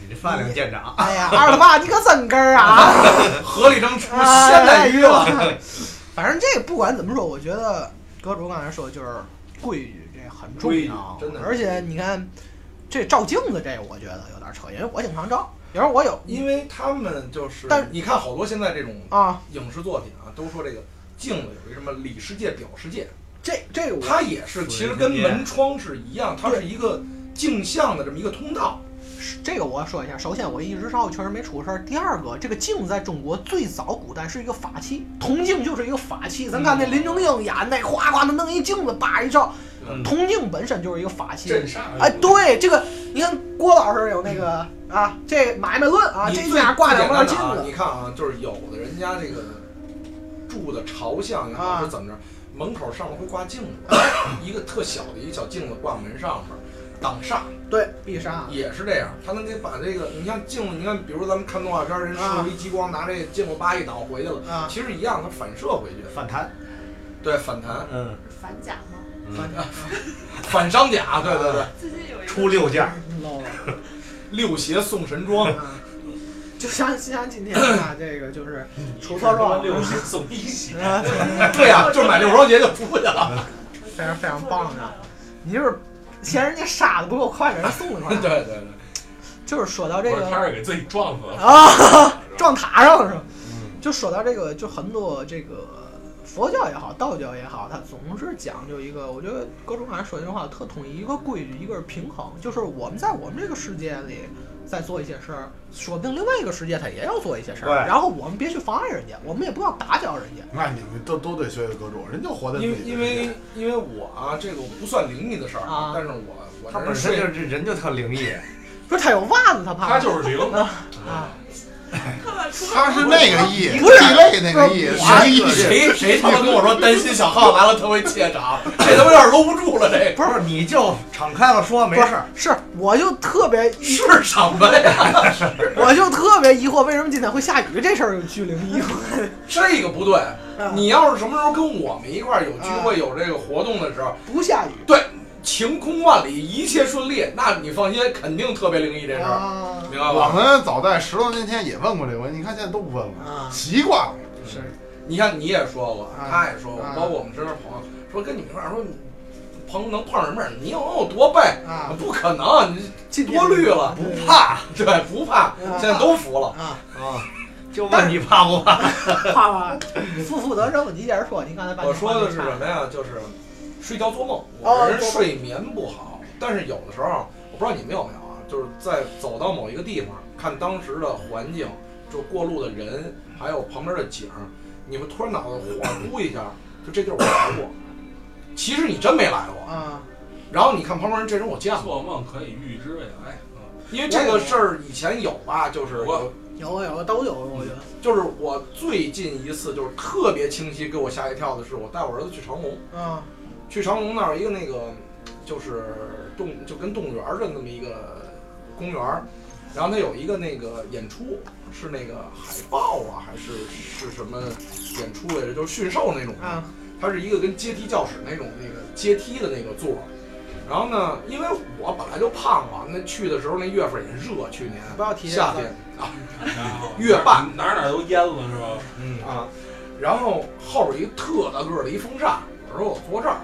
Speaker 1: 你这饭量见长，
Speaker 2: 哎呀，二他妈你可真根儿啊！
Speaker 3: 河里正出咸带鱼了。
Speaker 2: 哎反正这个不管怎么说，我觉得阁主刚才说就是规矩，这很重要。
Speaker 3: 真的
Speaker 2: 而且你看，这照镜子这，我觉得有点扯，因为我经常照。比如我有
Speaker 3: 因为他们就是，
Speaker 2: 但
Speaker 3: 你看好多现在这种
Speaker 2: 啊，
Speaker 3: 影视作品啊，都说这个镜子有一什么里世界、表世界，
Speaker 2: 这这个
Speaker 3: 它也是其实跟门窗是一样，它是一个镜像的这么一个通道。
Speaker 2: 这个我要说一下。首先，我一直照确实没出事儿。第二个，这个镜在中国最早古代是一个法器，铜镜就是一个法器。咱看那林正英演那，哗哗的弄一镜子，叭一照，
Speaker 1: 嗯
Speaker 2: 铜镜本身就是一个法器。
Speaker 6: 镇煞。
Speaker 2: 哎，对这个，你看郭老师有那个啊，这买卖论啊，这
Speaker 3: 你最
Speaker 2: 家挂两面镜子
Speaker 3: 你看啊，就是有的人家这个住的朝向也好
Speaker 2: 啊
Speaker 3: 是怎么着，门口上面会挂镜子，一个特小的一个小镜子挂门上面，挡煞
Speaker 2: 对必杀。
Speaker 3: 也是这样。他能给把这个，你像镜子，你看，比如咱们看动画片，人
Speaker 2: 啊
Speaker 3: 射一激光，拿这镜子叭一倒回去了，
Speaker 2: 啊，
Speaker 3: 其实一样，它反射回去，
Speaker 1: 反弹，
Speaker 3: 对，反弹，
Speaker 1: 嗯，
Speaker 5: 反甲吗？
Speaker 3: 反反伤甲，对对对，
Speaker 5: 最近有一个
Speaker 1: 出六件。
Speaker 3: 六邪送神装，
Speaker 2: 啊 就像像今天啊，这个就是出错装，
Speaker 6: 六邪送一血，
Speaker 2: 啊
Speaker 3: 对呀、就是买六双鞋就出去了。
Speaker 2: 非常非常棒的。你就是嫌人家杀的不够快，给人送过
Speaker 3: 对
Speaker 2: 来。
Speaker 3: 对对，
Speaker 2: 就是说到这
Speaker 6: 不是他
Speaker 2: 个
Speaker 6: 是给自己撞死了。
Speaker 2: 啊，撞塔上了是吧？就说到这个，就很多这个佛教也好，道教也好，它总是讲究一个，我觉得各种俺说这句话特统一，一个规矩，一个是平衡，就是我们在我们这个世界里在做一些事儿，说不定另外一个世界他也要做一些事儿，
Speaker 1: 对。
Speaker 2: 然后我们别去妨碍人家，我们也不要打搅人家。
Speaker 4: 那你们都都得学学各种，人就活在自
Speaker 3: 因为
Speaker 4: 己的
Speaker 3: 因为因为我啊，这个不算灵异的事儿
Speaker 2: 啊
Speaker 3: 但是我我
Speaker 1: 他本身就，是人就特灵异，
Speaker 2: 不是他有袜子，他怕。
Speaker 6: 他就是灵。
Speaker 2: 啊，
Speaker 5: 看吧，除了
Speaker 4: 他是那个意，
Speaker 2: 不是
Speaker 4: 地位那个意，谁？
Speaker 3: 谁谁他妈跟我说担心小浩来了他会怯场，这他妈有点搂不住了，这
Speaker 1: 不是你就敞开了说没
Speaker 2: 不是
Speaker 1: 事儿。
Speaker 2: 是，我就特别，
Speaker 3: 是什么呀？
Speaker 2: 我就特别疑惑，为什么今天会下雨这事儿有巨灵异？
Speaker 3: 这个不对，
Speaker 2: 啊
Speaker 3: 你要是什么时候跟我们一块儿有聚会、有这个活动的时候，
Speaker 2: 不下雨
Speaker 3: 对，晴空万里，一切顺利，那你放心，肯定特别灵异这事儿，明白吧？
Speaker 4: 们早在十多年前也问过这个问题，你看现在都不问了，
Speaker 2: 啊！
Speaker 4: 习惯了。
Speaker 2: 是
Speaker 3: 你看你也说过，
Speaker 2: 啊
Speaker 3: 他也说过，
Speaker 2: 啊
Speaker 3: 包括我们身边朋友说跟你们一块儿说。碰能碰上什么人？你有有多背？
Speaker 2: 啊，
Speaker 3: 不可能，你
Speaker 2: 今
Speaker 3: 多虑了，
Speaker 2: 不
Speaker 3: 怕，对，不怕，
Speaker 2: 啊
Speaker 3: 现在都服了。
Speaker 2: 啊！
Speaker 1: 啊，就问你怕不怕？
Speaker 2: 怕怕，负负责任问题接着说，你刚才把你
Speaker 3: 我说的是什么呀？就是睡觉做梦，
Speaker 2: 哦
Speaker 3: 我人睡眠不好，但是有的时候，我不知道你们有没有啊，就是在走到某一个地方，看当时的环境，就过路的人，还有旁边的景儿，你们突然脑子恍惚一下，就这地儿我来过，其实你真没来过。
Speaker 2: 啊，
Speaker 3: 然后你看旁边人，这人我见过，
Speaker 6: 做梦可以预知未来。嗯，
Speaker 3: 因为这个事儿以前有吧，就是
Speaker 6: 我
Speaker 2: 有有都有，我觉得
Speaker 3: 就是我最近一次就是特别清晰给我吓一跳的是，我带我儿子去长隆。
Speaker 2: 啊
Speaker 3: 去长隆那儿一个那个就是动就跟动物园儿的那么一个公园儿，然后它有一个那个演出是那个海豹啊还是是什么演出来着，就是驯兽那种的，
Speaker 2: 啊
Speaker 3: 它是一个跟阶梯教室那种那个阶梯的那个座儿。然后呢，因为我本来就胖嘛，那去的时候那月份也热，去年
Speaker 2: 不要提这个
Speaker 3: 夏天 啊，月半
Speaker 6: 哪儿哪儿都淹了是吧？
Speaker 1: 嗯
Speaker 3: 啊，然后后边一个特大个儿的一风扇，我说我坐这儿，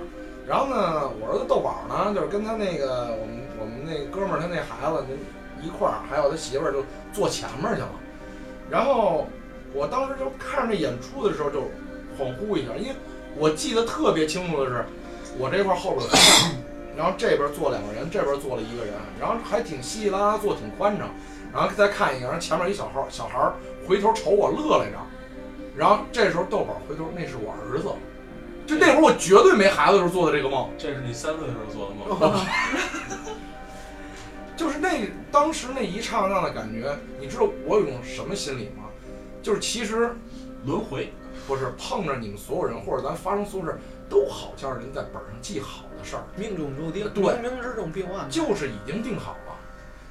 Speaker 3: 然后呢，我儿子豆宝呢，就是跟他那个我们我们那哥们儿他那孩子就一块儿，还有他媳妇儿就坐前面去了，然后我当时就看着这演出的时候就恍惚一下，因为我记得特别清楚的是，我这块儿后边 然后这边坐两个人，这边坐了一个人，然后还挺稀稀拉拉坐，挺宽敞，然后再看一眼，然后前面一小孩小孩儿回头瞅我乐来着。然后这时候豆宝回头，那是我儿子。就那会儿我绝对没孩子的时候做的这个梦，
Speaker 6: 这是你三岁的时候做的梦。
Speaker 3: 就是那当时那一刹那的感觉，你知道我有种什么心理吗？就是其实
Speaker 6: 轮回，
Speaker 3: 不是碰着你们所有人，或者咱发生所有事，都好像是人在本上记好的事儿，
Speaker 2: 命中注定，
Speaker 3: 对
Speaker 2: 冥冥之中必有安排。
Speaker 3: 就是已经定好了，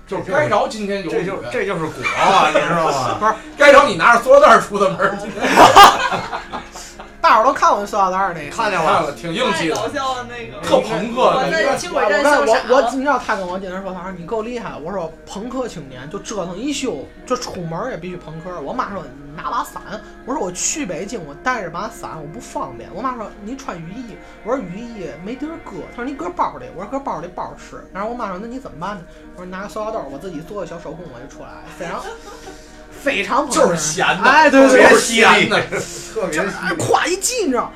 Speaker 3: 就是该着今天有
Speaker 1: 这
Speaker 3: 雨，
Speaker 1: 就这就是果啊，你知道吗？
Speaker 3: 不是该着你拿着塑料袋儿出的门儿，今天
Speaker 2: 大伙儿都看过塑料袋儿那个。
Speaker 1: 看见了，
Speaker 3: 挺硬气
Speaker 5: 太搞
Speaker 3: 的，
Speaker 5: 笑的那个。
Speaker 3: 特朋克
Speaker 5: 我
Speaker 3: 的感觉。
Speaker 5: 在轻轨站
Speaker 2: 我看
Speaker 5: 笑傻了。
Speaker 2: 我我你知道他跟我今天说，他说你够厉害。我说朋克青年就折腾一宿，就出门也必须朋克。我妈说你拿把伞，我说我去北京我带着把伞我不方便。我妈说你穿雨衣，我说雨衣没地儿搁。她说你搁包里，我说搁包里包吃。然后我妈说那你怎么办呢？我说拿个塑料兜，我自己做个小手工我就出来了，非常非常
Speaker 3: 就是闲的
Speaker 2: 哎对对对，
Speaker 3: 就是闲的，
Speaker 1: 特别
Speaker 2: 这哎咵一记，你知道，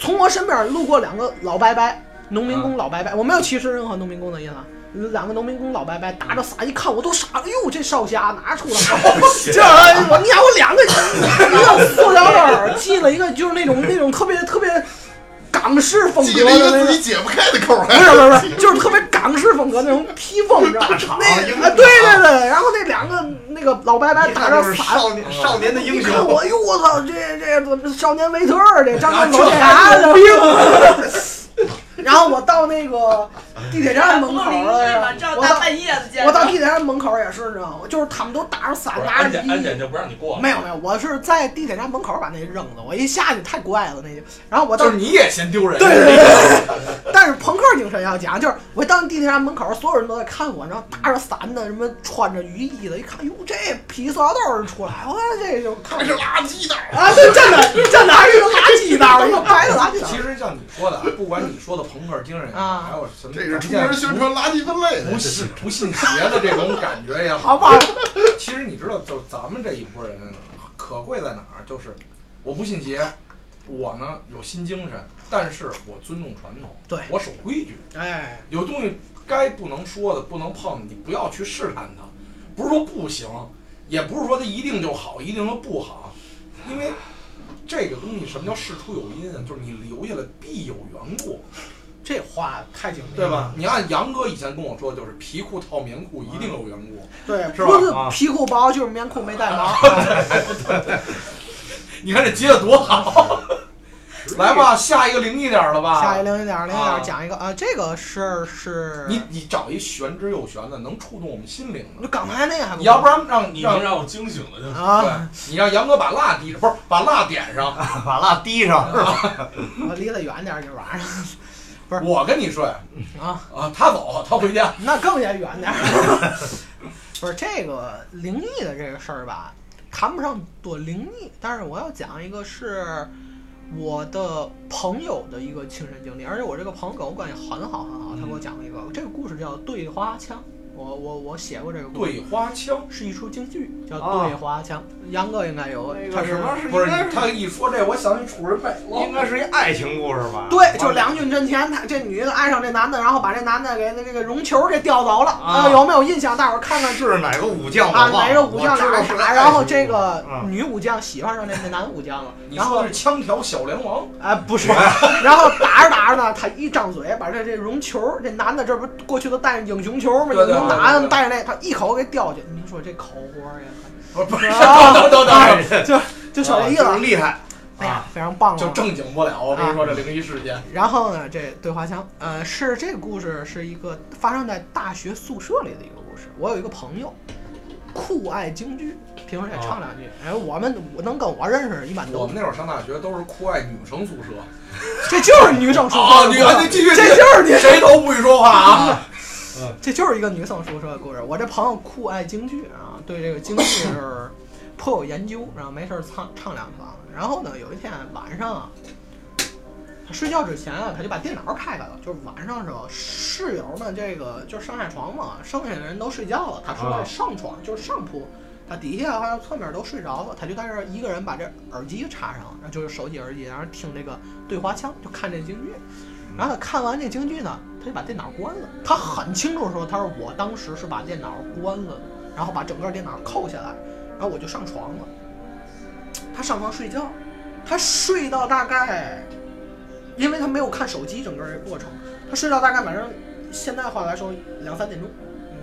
Speaker 2: 从我身边路过两个老伯伯，农民工老伯伯，我没有歧视任何农民工的意思啊。两个农民工老伯伯打着伞，一看我都傻了，哟，这少侠拿出来的？这我你看我两个一个塑料袋儿系了一个就是那种那种特别特别港式风
Speaker 4: 系了一
Speaker 2: 格的那个
Speaker 4: 个自己。解不开的
Speaker 2: 扣是不是不是，就是特别港式风格那种 披风，你知道吗？
Speaker 1: 大厂
Speaker 2: 那
Speaker 1: 英
Speaker 2: 啊对对对，然后那两个那个老白
Speaker 1: 白
Speaker 2: 打着伞，
Speaker 1: 少年少年的英雄。
Speaker 2: 我，哟，我操，这这少年维特儿这张张老侠的病？然后我到那个地铁站门口？了，我到
Speaker 5: 大半夜的见。
Speaker 2: 我到地铁站门口也是，你知道吗？就是他们都打着伞拿着衣
Speaker 6: 安检安检就不让你过。
Speaker 2: 没有没有，我是在地铁站门口把那扔的，我一下去太怪了那就，然后我到
Speaker 3: 就是你也嫌丢人。
Speaker 2: 对对对对，但是朋克精神要讲，就是我到地铁站门口，所有人都在看我，然后打着伞的，什么穿着雨衣的，一看，哟，这披塑料兜儿出来，我说这就看
Speaker 4: 还是垃圾袋儿。
Speaker 2: 啊，对，真的真的还是个垃圾袋，一个白的垃圾袋。
Speaker 3: 其实像你说的，不管你说的朋克精神也好，
Speaker 2: 啊
Speaker 3: 还有什么，
Speaker 4: 这是出门宣传垃圾分类的
Speaker 3: 不。信不信邪的这种感觉也 好。
Speaker 2: 好吧，
Speaker 3: 其实你知道，就咱们这一波人可贵在哪儿？就是我不信邪，我呢有新精神，但是我尊重传统，
Speaker 2: 对
Speaker 3: 我守规矩。
Speaker 2: 哎，
Speaker 3: 有东西该不能说的、不能碰，你不要去试探它。不是说不行，也不是说它一定就好，一定就不好，因为这个东西什么叫事出有因啊？就是你留下来必有缘故，
Speaker 2: 这话太经典了，
Speaker 3: 对吧？你按杨哥以前跟我说，就是皮裤套棉裤一定有缘故。
Speaker 2: 对，
Speaker 3: 是吧
Speaker 2: 不是
Speaker 1: 啊
Speaker 2: 皮裤薄就是棉裤没带毛。
Speaker 3: 你看这接的多好！来吧，下一个灵一点儿的吧。
Speaker 2: 下一个灵一点灵一
Speaker 3: 啊
Speaker 2: 点讲一个啊，这个事儿是
Speaker 3: 你你找一玄之又玄的，能触动我们心灵的。
Speaker 2: 就刚才那个还不
Speaker 3: 你要不然让
Speaker 6: 你能
Speaker 3: 让
Speaker 6: 让我惊醒的就行。
Speaker 2: 啊，
Speaker 3: 你让杨哥把蜡滴上，不是把蜡点上。
Speaker 1: 把蜡滴上是吧？
Speaker 2: 我 离得远点儿，今儿晚上不是
Speaker 3: 我跟你睡
Speaker 2: 啊，
Speaker 3: 啊，他走，他回家。
Speaker 2: 那更加远点儿。不是这个灵异的这个事儿吧，谈不上多灵异，但是我要讲一个是我的朋友的一个亲身经历，而且我这个朋友跟我关系很好很好，他给我讲了一个这个故事叫《对花腔》，我我我写过这个故事，
Speaker 3: 对花枪，
Speaker 2: 是一出京剧叫
Speaker 1: 啊《
Speaker 2: 对花枪》，杨哥应该有，他
Speaker 1: 什么是
Speaker 3: 不是
Speaker 1: 应该
Speaker 3: 你他一说这，我想起楚人美了。
Speaker 1: 应该是一爱情故事吧？
Speaker 2: 对，就两军阵前，他这女的爱上这男的，然后把这男的给那这个绒球给叼走了。
Speaker 1: 啊
Speaker 2: 呃，有没有印象？大伙儿看看
Speaker 1: 是哪个武将
Speaker 2: 啊，哪个武将？然后这个
Speaker 1: 嗯
Speaker 2: 女武将喜欢上这这男武将了，
Speaker 3: 你
Speaker 2: 然后
Speaker 3: 说的是枪挑小梁王，
Speaker 2: 哎不是，然后打着打着呢，他一张嘴把这这绒球，这男的这不过去都带着英雄球吗？
Speaker 3: 对对
Speaker 2: 英雄打
Speaker 3: 对对对
Speaker 2: 带着那，他一口给叼去。你说这口活儿呀，
Speaker 3: 不是不是，
Speaker 2: 啊
Speaker 3: 等等等
Speaker 2: 就就说这意思。
Speaker 1: 厉害
Speaker 2: 哎呀，非常棒
Speaker 3: 就
Speaker 2: 啊！
Speaker 3: 正经不了。我跟你说这灵异事件，
Speaker 2: 然后呢，这对话腔，呃，是这个故事是一个发生在大学宿舍里的一个故事。我有一个朋友，酷爱京剧，平时也唱两句。哎，我们我能跟我认识的，一般都
Speaker 3: 我们那会儿上大学都是酷爱女生宿舍。
Speaker 2: 这就是女生宿舍
Speaker 3: 啊，
Speaker 2: 的故事。
Speaker 3: 你啊，你继续，
Speaker 2: 这就是你
Speaker 3: 谁都不许说话啊！
Speaker 2: 这就是一个女生宿舍的故事。我这朋友酷爱京剧啊，对这个京剧是颇有研究，然后没事儿唱唱两嗓。然后呢，有一天晚上啊，他睡觉之前啊，他就把电脑开开了，就是晚上时候室友们这个就上下床嘛，剩下的人都睡觉了，他睡在
Speaker 1: 啊
Speaker 2: 上床，就是上铺。他底下还有侧面都睡着了，他就在这儿一个人把这耳机插上，然后就是手机耳机，然后听这个对话腔，就看这京剧。然后他看完这京剧呢，他就把电脑关了。他很清楚说，他说我当时是把电脑关了，然后把整个电脑扣下来，然后我就上床了。他上床睡觉，他睡到大概，因为他没有看手机整个过程，他睡到大概晚上现在话来说两三点钟，嗯，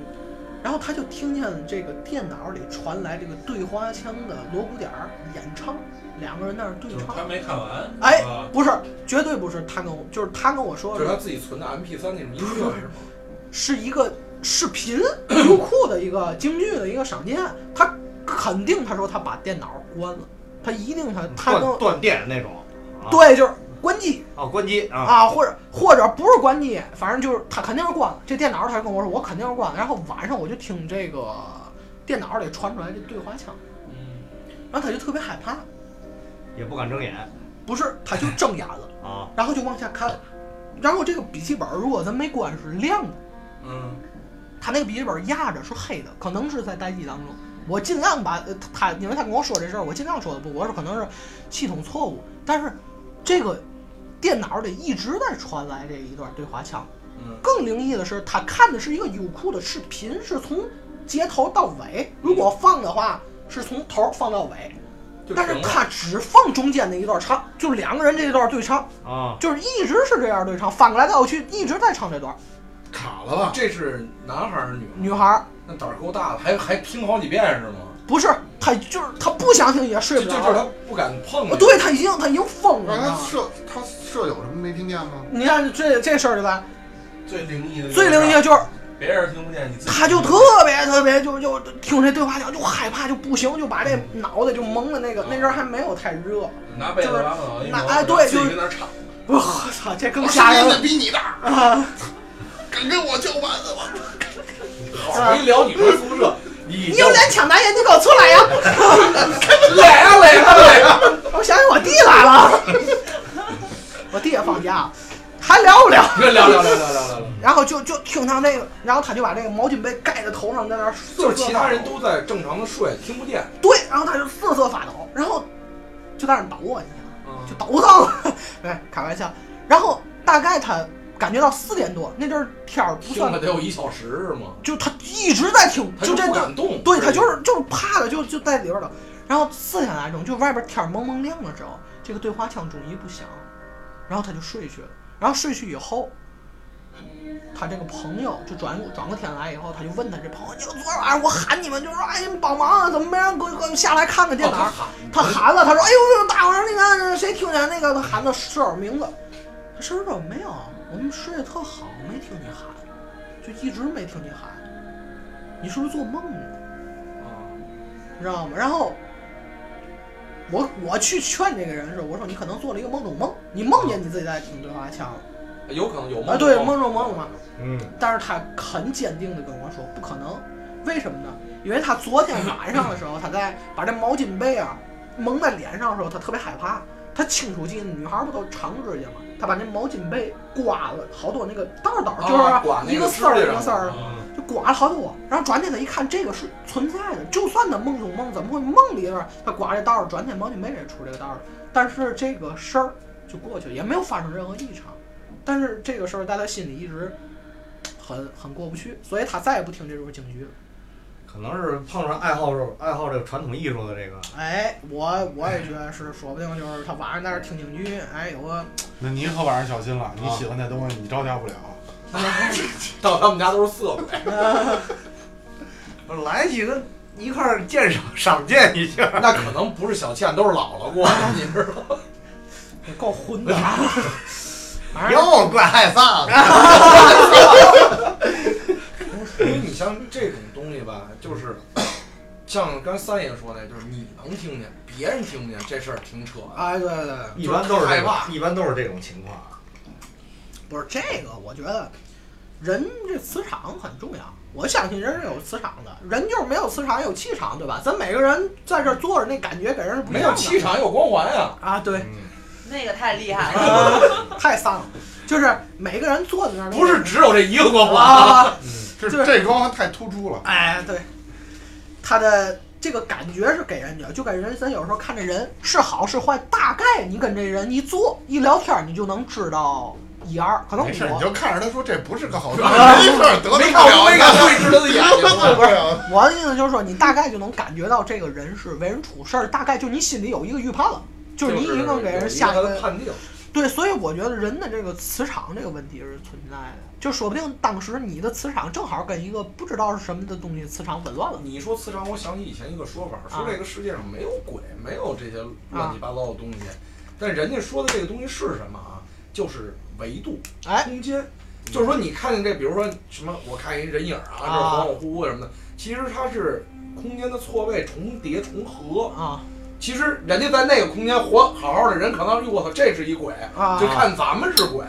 Speaker 2: 然后他就听见这个电脑里传来这个对花腔的锣鼓点儿演唱，两个人在那儿对唱。
Speaker 6: 就是他没看完，
Speaker 2: 哎
Speaker 6: 啊，
Speaker 2: 不是，绝对不是他跟我，就是他跟我说
Speaker 3: 就是他自己存的 MP 三那种音乐是吗？
Speaker 2: 是一个视频优酷的一个京剧的一个赏鉴，他肯定他说他把电脑关了，他一定他他跟
Speaker 1: 断断电那种。啊
Speaker 2: 对就是关机
Speaker 1: 啊，关机啊
Speaker 2: 啊，或者或者不是关机，反正就是他肯定是关了。这电脑他跟我说我肯定是关了，然后晚上我就听这个电脑里传出来这对话腔，
Speaker 6: 嗯，
Speaker 2: 然后他就特别害怕，
Speaker 1: 也不敢睁眼
Speaker 2: 不是他就 睁眼了，
Speaker 1: 啊。
Speaker 2: 然后就往下看，然后这个笔记本如果咱没关是亮的。
Speaker 3: 嗯，
Speaker 2: 他那个笔记本压着是黑的，可能是在待机当中。我尽量把呃他，因为他跟我说这事儿，我尽量说的不，我说可能是系统错误，但是这个电脑里一直在传来这一段对话腔。
Speaker 3: 嗯，
Speaker 2: 更灵异的是，他看的是一个优酷的视频，是从接头到尾，如果放的话是从头放到尾，但是。他只放中间那一段唱，就两个人这一段对唱，
Speaker 1: 啊，
Speaker 2: 就是一直是这样对唱，翻过来倒过去，一直在唱这段。
Speaker 4: 卡了吧？
Speaker 3: 这是男孩儿还是女孩儿？
Speaker 2: 女孩儿
Speaker 3: 那胆儿够大的，还还听好几遍是吗？
Speaker 2: 不是他，就是他不想听也睡不着。
Speaker 3: 就是他不敢碰
Speaker 2: 哦，。对他已经他已经疯了。
Speaker 4: 他舍他舍友什么没听见吗？
Speaker 2: 你看这这事儿对吧？
Speaker 6: 最灵异的
Speaker 2: 最灵异的就是
Speaker 6: 别人听不见，你自己
Speaker 2: 他就特别特别就就听这对话腔就害怕就不行，就把这脑袋就蒙的那个那阵儿还没有太热。
Speaker 6: 拿被子把脑袋一
Speaker 2: 拿
Speaker 6: 蒙
Speaker 2: 哎对就我操，这更吓人
Speaker 4: 比你大，
Speaker 2: 啊！
Speaker 4: 敢跟我叫板子吗？
Speaker 3: 好好一聊你说宿舍，你
Speaker 2: 你有脸抢男人，你给我出来呀！
Speaker 3: 来呀来呀来呀！
Speaker 2: 我想起我弟来了，我弟也放假，还聊不聊？
Speaker 3: 你聊聊聊聊聊聊聊。
Speaker 2: 然后就就听他那个，然后他就把那个毛巾被盖在头上，在那儿瑟瑟
Speaker 3: 就是其他人都在正常的睡，听不见。
Speaker 2: 对，然后他就瑟瑟发抖，然后就在那儿抖我一下，
Speaker 3: 嗯，
Speaker 2: 就抖腾，哎，开玩笑。然后大概他感觉到四点多那阵儿天儿不算
Speaker 3: 听了得有一小时是吗？
Speaker 2: 就他一直在听，
Speaker 3: 就
Speaker 2: 就这
Speaker 3: 不敢动，
Speaker 2: 对他就是就是趴的就就在里边了。然后四点来钟，就外边天蒙蒙亮的时候，这个对话腔终于不响，然后他就睡去了。然后睡去以后，他这个朋友就转转过天来以后，他就问他这朋友：“你昨晚上我喊你们，就说哎你们帮忙啊，怎么没人给我下来看看电脑？”
Speaker 3: 哦
Speaker 2: 他喊了，他说：“哎呦，大伙儿，你看谁听见那个？”他喊的室友名字。他室友说：“没有，我们睡得特好，没听你喊，就一直没听你喊。你是不是做梦呢？
Speaker 3: 啊
Speaker 2: 你知道吗？”然后我我去劝这个人的时候，我说：“你可能做了一个梦中梦，你梦见你自己在听对话腔
Speaker 3: 有可能有梦
Speaker 2: 啊？对，梦中梦嘛。
Speaker 1: 嗯，
Speaker 2: 但是他很坚定的跟我说，不可能，为什么呢？因为他昨天晚上的时候，他在把这毛巾被啊蒙在脸上的时候，他特别害怕。他清楚记得女孩不都长指甲吗？他把那毛巾被刮了好多那个道道，
Speaker 3: 啊刮那个
Speaker 2: 就是一个丝儿
Speaker 3: 指甲
Speaker 2: 一个丝儿，
Speaker 1: 嗯
Speaker 2: 就刮了好多。然后转天他一看，这个是存在的，就算他梦中梦，怎么会梦里边他刮这道儿，转天毛巾被也出这个道儿了？但是这个事儿就过去了，也没有发生任何异常。但是这个事儿在他心里一直很很过不去，所以他再也不听这种京剧了。
Speaker 1: 可能是碰上爱好爱好这个传统艺术的这个，
Speaker 2: 哎，我我也觉得是，说不定就是他晚上在这儿听京剧，哎，有个
Speaker 4: 那你可晚上小心了，你喜欢那东西你招架不了。
Speaker 3: 到他们家都是色鬼，
Speaker 1: 来几个一块儿鉴赏赏鉴一下。
Speaker 3: 那可能不是小倩，都是姥姥过的，你知道吗？
Speaker 2: 够混的
Speaker 1: 又怪害臊的，
Speaker 3: 因为你像这种东西吧，就是 像刚三爷说的，就是你能听见，别人听不见，这事儿挺扯的。
Speaker 2: 哎，对对对，
Speaker 1: 一般都是
Speaker 3: 害怕，
Speaker 1: 一般都是这种情况。
Speaker 2: 不是这个，我觉得人这磁场很重要。我相信人是有磁场的，人就是没有磁场有气场，对吧？咱每个人在这儿坐着，那感觉给人是不一
Speaker 3: 没
Speaker 2: 样的。
Speaker 3: 有气场，有光环呀。
Speaker 2: 啊，对，
Speaker 1: 嗯，
Speaker 5: 那个太厉害了。
Speaker 2: 太丧了。就是每个人坐在那儿，
Speaker 3: 不是只有这一个光环，
Speaker 2: 啊，
Speaker 4: 这
Speaker 2: 就是
Speaker 4: 这光环太突出了。
Speaker 2: 哎，对，他的这个感觉是给人家，就给人咱有时候看这人是好是坏，大概你跟这人一坐一聊天，你就能知道一二。可能
Speaker 4: 没事，你
Speaker 2: 我
Speaker 4: 就看着他说这不是个好 东西，没事儿，得
Speaker 3: 没
Speaker 4: 不了
Speaker 3: 看我没敢对视他的 眼睛。
Speaker 4: 不是。
Speaker 2: 我的意思就是说，你大概就能感觉到这个人是为人处事儿，大概就你心里有一个预判了，就是你已经能给人下
Speaker 3: 他
Speaker 2: 一个
Speaker 3: 判定。
Speaker 2: 对，所以我觉得人的这个磁场这个问题是存在的，就说不定当时你的磁场正好跟一个不知道是什么的东西磁场紊乱了。
Speaker 3: 你说磁场，我想起以前一个说法，说这个世界上没有鬼，没有这些乱七八糟的东西，但人家说的这个东西是什么啊？就是维度、
Speaker 2: 哎，
Speaker 3: 空间。就是说，你看见这，比如说什么，我看一人影啊，这
Speaker 2: 啊
Speaker 3: 恍恍惚惚什么的，其实它是空间的错位、重叠、重合。
Speaker 2: 啊
Speaker 3: 其实人家在那个空间活好好的人，可能我操，这是一鬼，
Speaker 2: 啊，
Speaker 3: 就看咱们是鬼，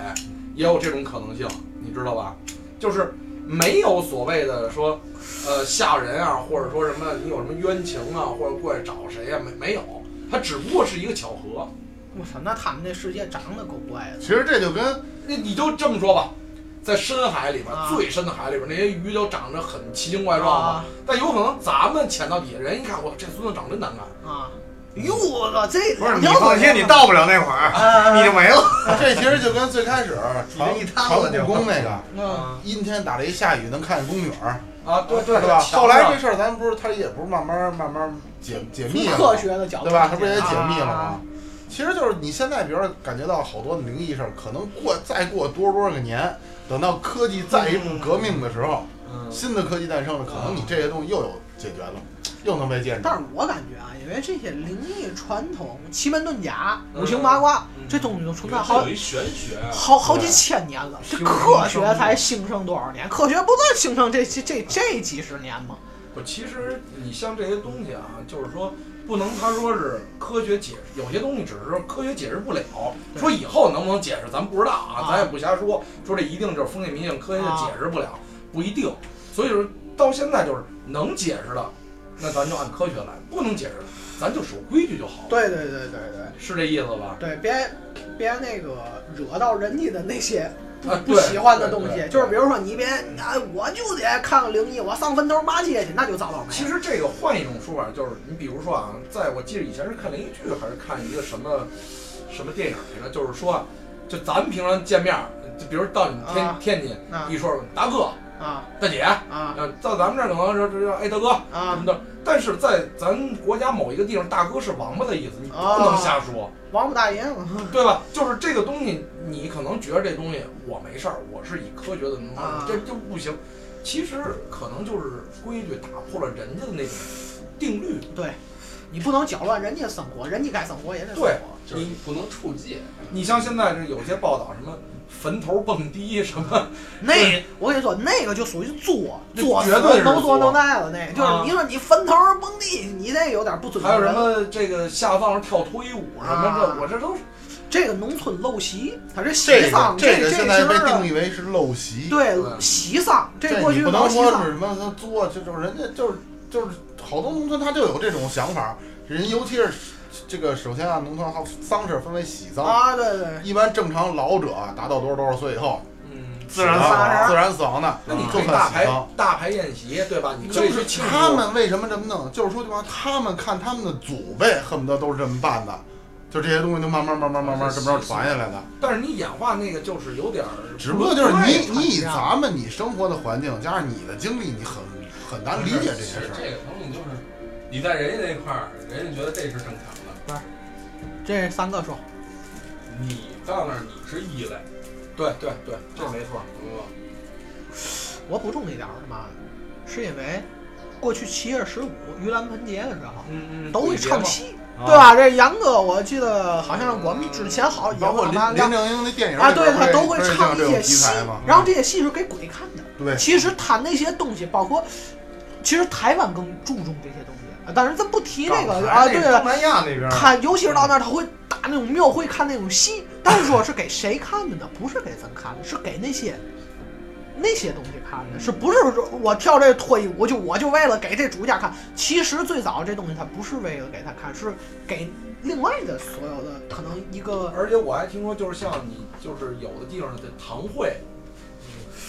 Speaker 3: 也有这种可能性，你知道吧？就是没有所谓的说，呃，吓人啊，或者说什么你有什么冤情啊，或者过来找谁呀、没没有，它只不过是一个巧合。
Speaker 2: 我操，那他们那世界长得够怪的。
Speaker 4: 其实这就跟
Speaker 3: 那你就这么说吧，在深海里边，
Speaker 2: 啊
Speaker 3: 最深的海里边，那些鱼都长得很奇形怪状嘛。
Speaker 2: 啊
Speaker 3: 但有可能咱们潜到底下，人一看，我这孙子长真难看。
Speaker 2: 啊！哟，我操，这
Speaker 1: 不是你放心，你到不了那会儿，
Speaker 2: 啊
Speaker 1: 你就没了。
Speaker 4: 这其实就跟最开始传
Speaker 1: 一趟
Speaker 4: 长
Speaker 1: 子就
Speaker 4: 故宫那个
Speaker 2: 嗯
Speaker 4: 阴天打雷下雨能看见宫女儿，
Speaker 3: 啊，对对
Speaker 4: 是吧？后来这事儿咱不是他也不是慢慢慢慢解解密了
Speaker 2: 科
Speaker 4: 吗，
Speaker 2: 学的角度，
Speaker 4: 对吧？他不是也解密了
Speaker 2: 啊
Speaker 4: 吗？其实就是你现在，比如说感觉到好多的灵异事儿，可能过再过多少多少个年，等到科技再一步革命的时候，
Speaker 3: 嗯，
Speaker 4: 新的科技诞生了，可能你这些东西又有解决了，又能被见证。
Speaker 2: 但是我感觉啊，因为这些灵异传统、奇门遁甲、
Speaker 3: 嗯
Speaker 2: 五行八卦
Speaker 3: 嗯
Speaker 2: 这东西都存在好
Speaker 6: 有一玄学啊，
Speaker 2: 好好几千年了，这科学才兴盛多少年？科学不就兴盛这这这这几十年吗？
Speaker 3: 不，其实你像这些东西啊，就是说不能他说是科学解释，有些东西只是说科学解释不了，说以后能不能解释咱不知道啊，
Speaker 2: 啊。
Speaker 3: 咱也不瞎说，说这一定就是封建迷信，科学就解释不了，不一定。所以说到现在就是能解释的，那咱就按科学来；不能解释的，咱就守规矩就好了，
Speaker 2: 对对对对对。
Speaker 3: 是这意思吧？
Speaker 2: 对，别别那个惹到人家的那些
Speaker 3: 啊，
Speaker 2: 不喜欢的东西，就是比如说你别啊，我就得看个灵异，我上坟头骂街去，那就遭倒霉。
Speaker 3: 其实这个换一种说法，就是你比如说啊，在我记得以前是看灵异剧，还是看一个什么什么电影来着？就是说，就咱们平常见面儿，就比如到你天、
Speaker 2: 啊
Speaker 3: 天津，
Speaker 2: 啊
Speaker 3: 一说大哥、
Speaker 2: 啊
Speaker 3: 大姐，
Speaker 2: 啊
Speaker 3: 呃，到咱们这儿可能说这叫哎大哥啊什
Speaker 2: 啊
Speaker 3: 么！的，但是在咱国家某一个地方，大哥是王八的意思，你不
Speaker 2: 啊
Speaker 3: 能瞎说，
Speaker 2: 王八大爷嘛，
Speaker 3: 对吧？就是这个东西，你可能觉得这东西我没事儿，我是以科学的能
Speaker 2: 啊
Speaker 3: 这就不行。其实可能就是规矩打破了人家的那种定律。
Speaker 2: 对，你不能搅乱人家生活，人家该生活也得生
Speaker 3: 对
Speaker 2: 活。
Speaker 6: 就是不能触界。
Speaker 3: 你像现在这有些报道，什么坟头蹦迪什么，
Speaker 2: 那我跟你说，那个就属于作作死
Speaker 3: 绝对
Speaker 2: 能作
Speaker 3: 作
Speaker 2: 能耐了。那个就是
Speaker 3: 啊
Speaker 2: 你说你坟头蹦迪，你这有点不尊重
Speaker 3: 还有什。么这个下葬跳脱衣舞什么
Speaker 2: 啊
Speaker 3: 这，我这都是
Speaker 2: 这个农村陋习，他这
Speaker 4: 这
Speaker 2: 喜丧，
Speaker 4: 个
Speaker 2: 这
Speaker 4: 个现在被定
Speaker 2: 义
Speaker 4: 义为是陋习。
Speaker 2: 对
Speaker 3: 对
Speaker 2: 喜丧，
Speaker 4: 这
Speaker 2: 这过去
Speaker 4: 不能说是什么他作，就就是人家就是就是好多农村他就有这种想法，人尤其是这个首先啊，农村好丧事分为喜丧，
Speaker 2: 啊，对对。
Speaker 4: 一般正常老者达到多少多少岁以后，
Speaker 3: 嗯。
Speaker 1: 自然
Speaker 4: 死
Speaker 1: 死亡
Speaker 4: 自然死亡的，
Speaker 3: 那你可
Speaker 4: 就算
Speaker 3: 大排
Speaker 4: 喜丧。
Speaker 3: 大排宴席，对吧？你
Speaker 4: 就是。他们为什么这么弄？就是说，对吧？他们看他们的祖辈，恨不得都是这么办的，就这些东西都慢慢慢慢慢慢这么着传下来的。
Speaker 3: 但是你演化那个就是有点儿，
Speaker 4: 只不过就是你你以咱们你生活的环境加上你的经历，你很很难理解这些事儿。
Speaker 6: 这个东西就是你在人家那块儿，人家觉得这是正常的，
Speaker 2: 这三个说，
Speaker 6: 你到那儿你是异类，
Speaker 3: 对对对，这没错。
Speaker 6: 嗯，
Speaker 2: 我补充一点儿是嘛？是因为过去七月十五盂兰盆节的时候，
Speaker 3: 嗯嗯
Speaker 2: 都会唱戏，
Speaker 1: 啊
Speaker 2: 对吧？这杨哥，我记得好像我们之前好
Speaker 4: 包括林林
Speaker 2: 让
Speaker 4: 正英那电影
Speaker 2: 啊，对他都会唱一些戏然后这些戏是给鬼看的。
Speaker 4: 对，
Speaker 2: 其实他那些东西，包括其实台湾更注重这些东西，啊但是咱不提这个啊。对了，
Speaker 1: 东南亚那边儿
Speaker 2: 他尤其是到那儿，他会打那种庙会看那种戏，但是说是给谁看的呢？不是给咱看的，是给那些那些东西看的，是不是说我跳这脱衣舞就我就为了给这主家看？其实最早这东西它不是为了给他看，是给另外的所有的可能一个
Speaker 3: 而且我还听说，就是像你，就是有的地方的堂会，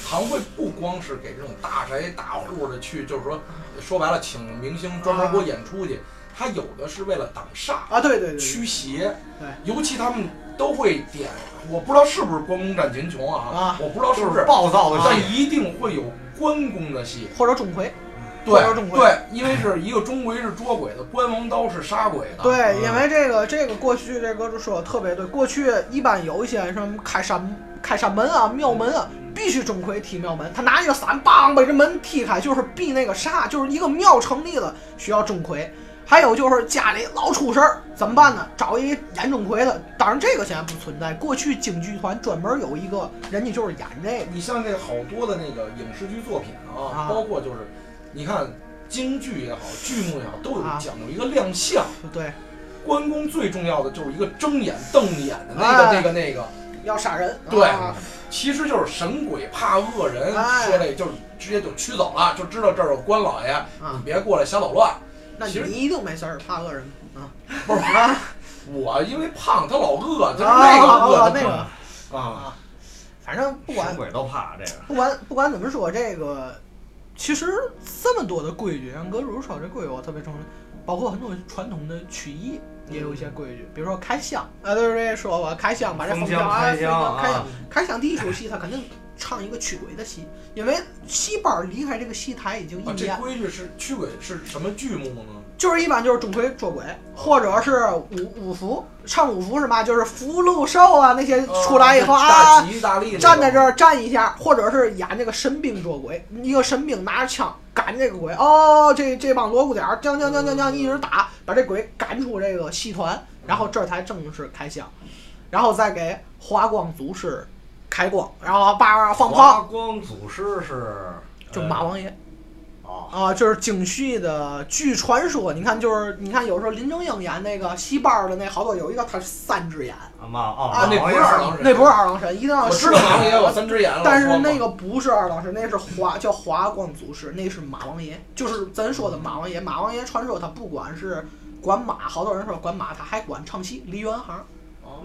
Speaker 3: 堂会不光是给这种大宅大户的去，就是说说白了，请明星专门给我演出去，他有的是为了挡煞、
Speaker 2: 啊，对对对对，
Speaker 3: 驱邪，
Speaker 2: 对，
Speaker 3: 尤其他们都会点，我不知道是不是关公战秦琼啊，
Speaker 2: 啊
Speaker 3: 我不知道是不
Speaker 1: 是
Speaker 3: 是，
Speaker 1: 暴躁的
Speaker 3: 但，一定会有关公的戏。
Speaker 2: 或者钟馗。
Speaker 3: 对
Speaker 2: 或者钟馗
Speaker 3: 对，因为是一个钟馗是捉鬼的，关王刀是杀鬼的。
Speaker 2: 对，
Speaker 3: 嗯
Speaker 2: 因为这个这个过去这个说的特别对，过去一般有一些什么开山开山门啊、庙门啊，必须钟馗踢庙门，他拿一个伞梆把这门踢开，就是避那个煞，就是一个庙成立了需要钟馗。还有就是家里老出事儿怎么办呢？找一演钟馗的，当然这个现在不存在。过去京剧团专门有一个人家就是演这个，
Speaker 3: 你像这好多的那个影视剧作品啊，
Speaker 2: 啊
Speaker 3: 包括就是你看京剧也好，剧目也好，都有
Speaker 2: 啊
Speaker 3: 讲究一个亮相。
Speaker 2: 对，
Speaker 3: 关公最重要的就是一个睁眼瞪眼的那个、
Speaker 2: 哎
Speaker 3: 那个那个，
Speaker 2: 要杀人，
Speaker 3: 对
Speaker 2: 啊
Speaker 3: 其实就是神鬼怕恶人，
Speaker 2: 哎
Speaker 3: 说这就是直接就驱走了，就知道这儿有关老爷，你
Speaker 2: 啊，
Speaker 3: 别过来瞎捣乱。
Speaker 2: 那
Speaker 3: 其实
Speaker 2: 你一定没事儿，怕恶人啊
Speaker 3: 不是
Speaker 2: 啊
Speaker 3: 我因为胖，他老饿，就是
Speaker 2: 啊
Speaker 3: 那个饿
Speaker 2: 那个，
Speaker 3: 啊，
Speaker 2: 反正不管
Speaker 1: 神鬼都怕这个。
Speaker 2: 不管不管怎么说，这个其实这么多的规矩，像葛如说这规矩我特别承认，包括很多传统的曲艺也有一些规矩，比如说开箱。啊，对对对，说我开箱把这
Speaker 1: 封箱
Speaker 2: 箱啊，
Speaker 1: 开箱
Speaker 2: 开箱
Speaker 1: 啊，
Speaker 2: 开箱。第一出戏他肯定唱一个驱鬼的戏，因为戏班离开这个戏台已经一
Speaker 3: 年，这
Speaker 2: 年，
Speaker 3: 规矩是驱鬼是什么剧目呢？
Speaker 2: 就是一般就是钟馗捉鬼，或者是五五福，唱五福是嘛？就是福禄寿啊那些出来以后
Speaker 3: 哦
Speaker 2: 啊
Speaker 3: 大，吉大利
Speaker 2: 站在这儿站一下，或者是演这个神兵捉鬼，一个神兵拿着枪赶这个鬼，哦，这这帮锣鼓点儿，将将将将将一直打，把这鬼赶出这个戏团，然后这才正式开箱，然后再给华光祖师开光，然后叭叭放
Speaker 1: 华
Speaker 2: 炮，
Speaker 1: 光祖师是
Speaker 2: 就马王爷
Speaker 1: 啊，
Speaker 2: 啊，就是京剧的据传说，你看就是你看有时候林正英演那个戏班儿的那好多有一个他是三只眼，
Speaker 1: 啊妈啊，
Speaker 2: 啊
Speaker 3: 那不是二郎神，
Speaker 2: 那不是二郎神，一定要
Speaker 3: 我知道马王爷有三只眼了，
Speaker 2: 但是那个不是二郎神，那是华叫华光祖师，那是马王爷，就是咱说的马王爷。马王爷传说他不管是管马，好多人说管马，他还管唱戏梨园行。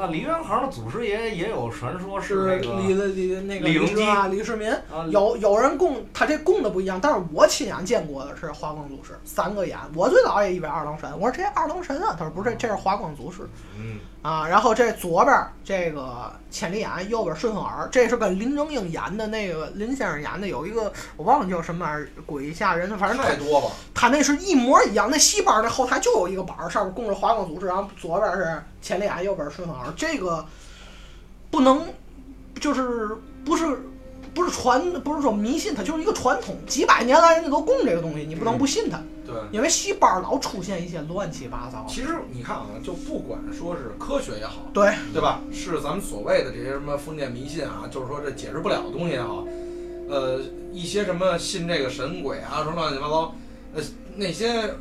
Speaker 1: 那梨园行的祖师爷也有传说是那个
Speaker 2: 李李那个
Speaker 1: 李隆基
Speaker 2: 啊，李世民。
Speaker 1: 啊，
Speaker 2: 有有人供他这供的不一样，但是我亲眼见过的是华光祖师，三个眼。我最早也以为二郎神，我说这二郎神啊，他说不是，这是华光祖师
Speaker 1: 嗯，
Speaker 2: 啊。然后这左边这个千里眼，右边顺风耳，这是跟林正英演的那个林先生演的有一个我忘了叫什么玩意儿，鬼吓人的，反正他
Speaker 3: 太多吧。
Speaker 2: 他那是一模一样。那戏班那后台就有一个板儿，上面供着华光祖师，然后左边是千里眼，右边是顺风耳。这个不能就是不是不是传，不是说迷信，它就是一个传统，几百年来人家都供这个东西，你不能不信它，
Speaker 3: 对，
Speaker 2: 因为戏班儿老出现一些乱七八糟。
Speaker 3: 其实你看啊，就不管说是科学也好，
Speaker 2: 对。
Speaker 3: 对吧？是咱们所谓的这些什么封建迷信啊，就是说这解释不了的东西也好，呃，一些什么信这个神鬼啊，什么乱七八糟，呃，那些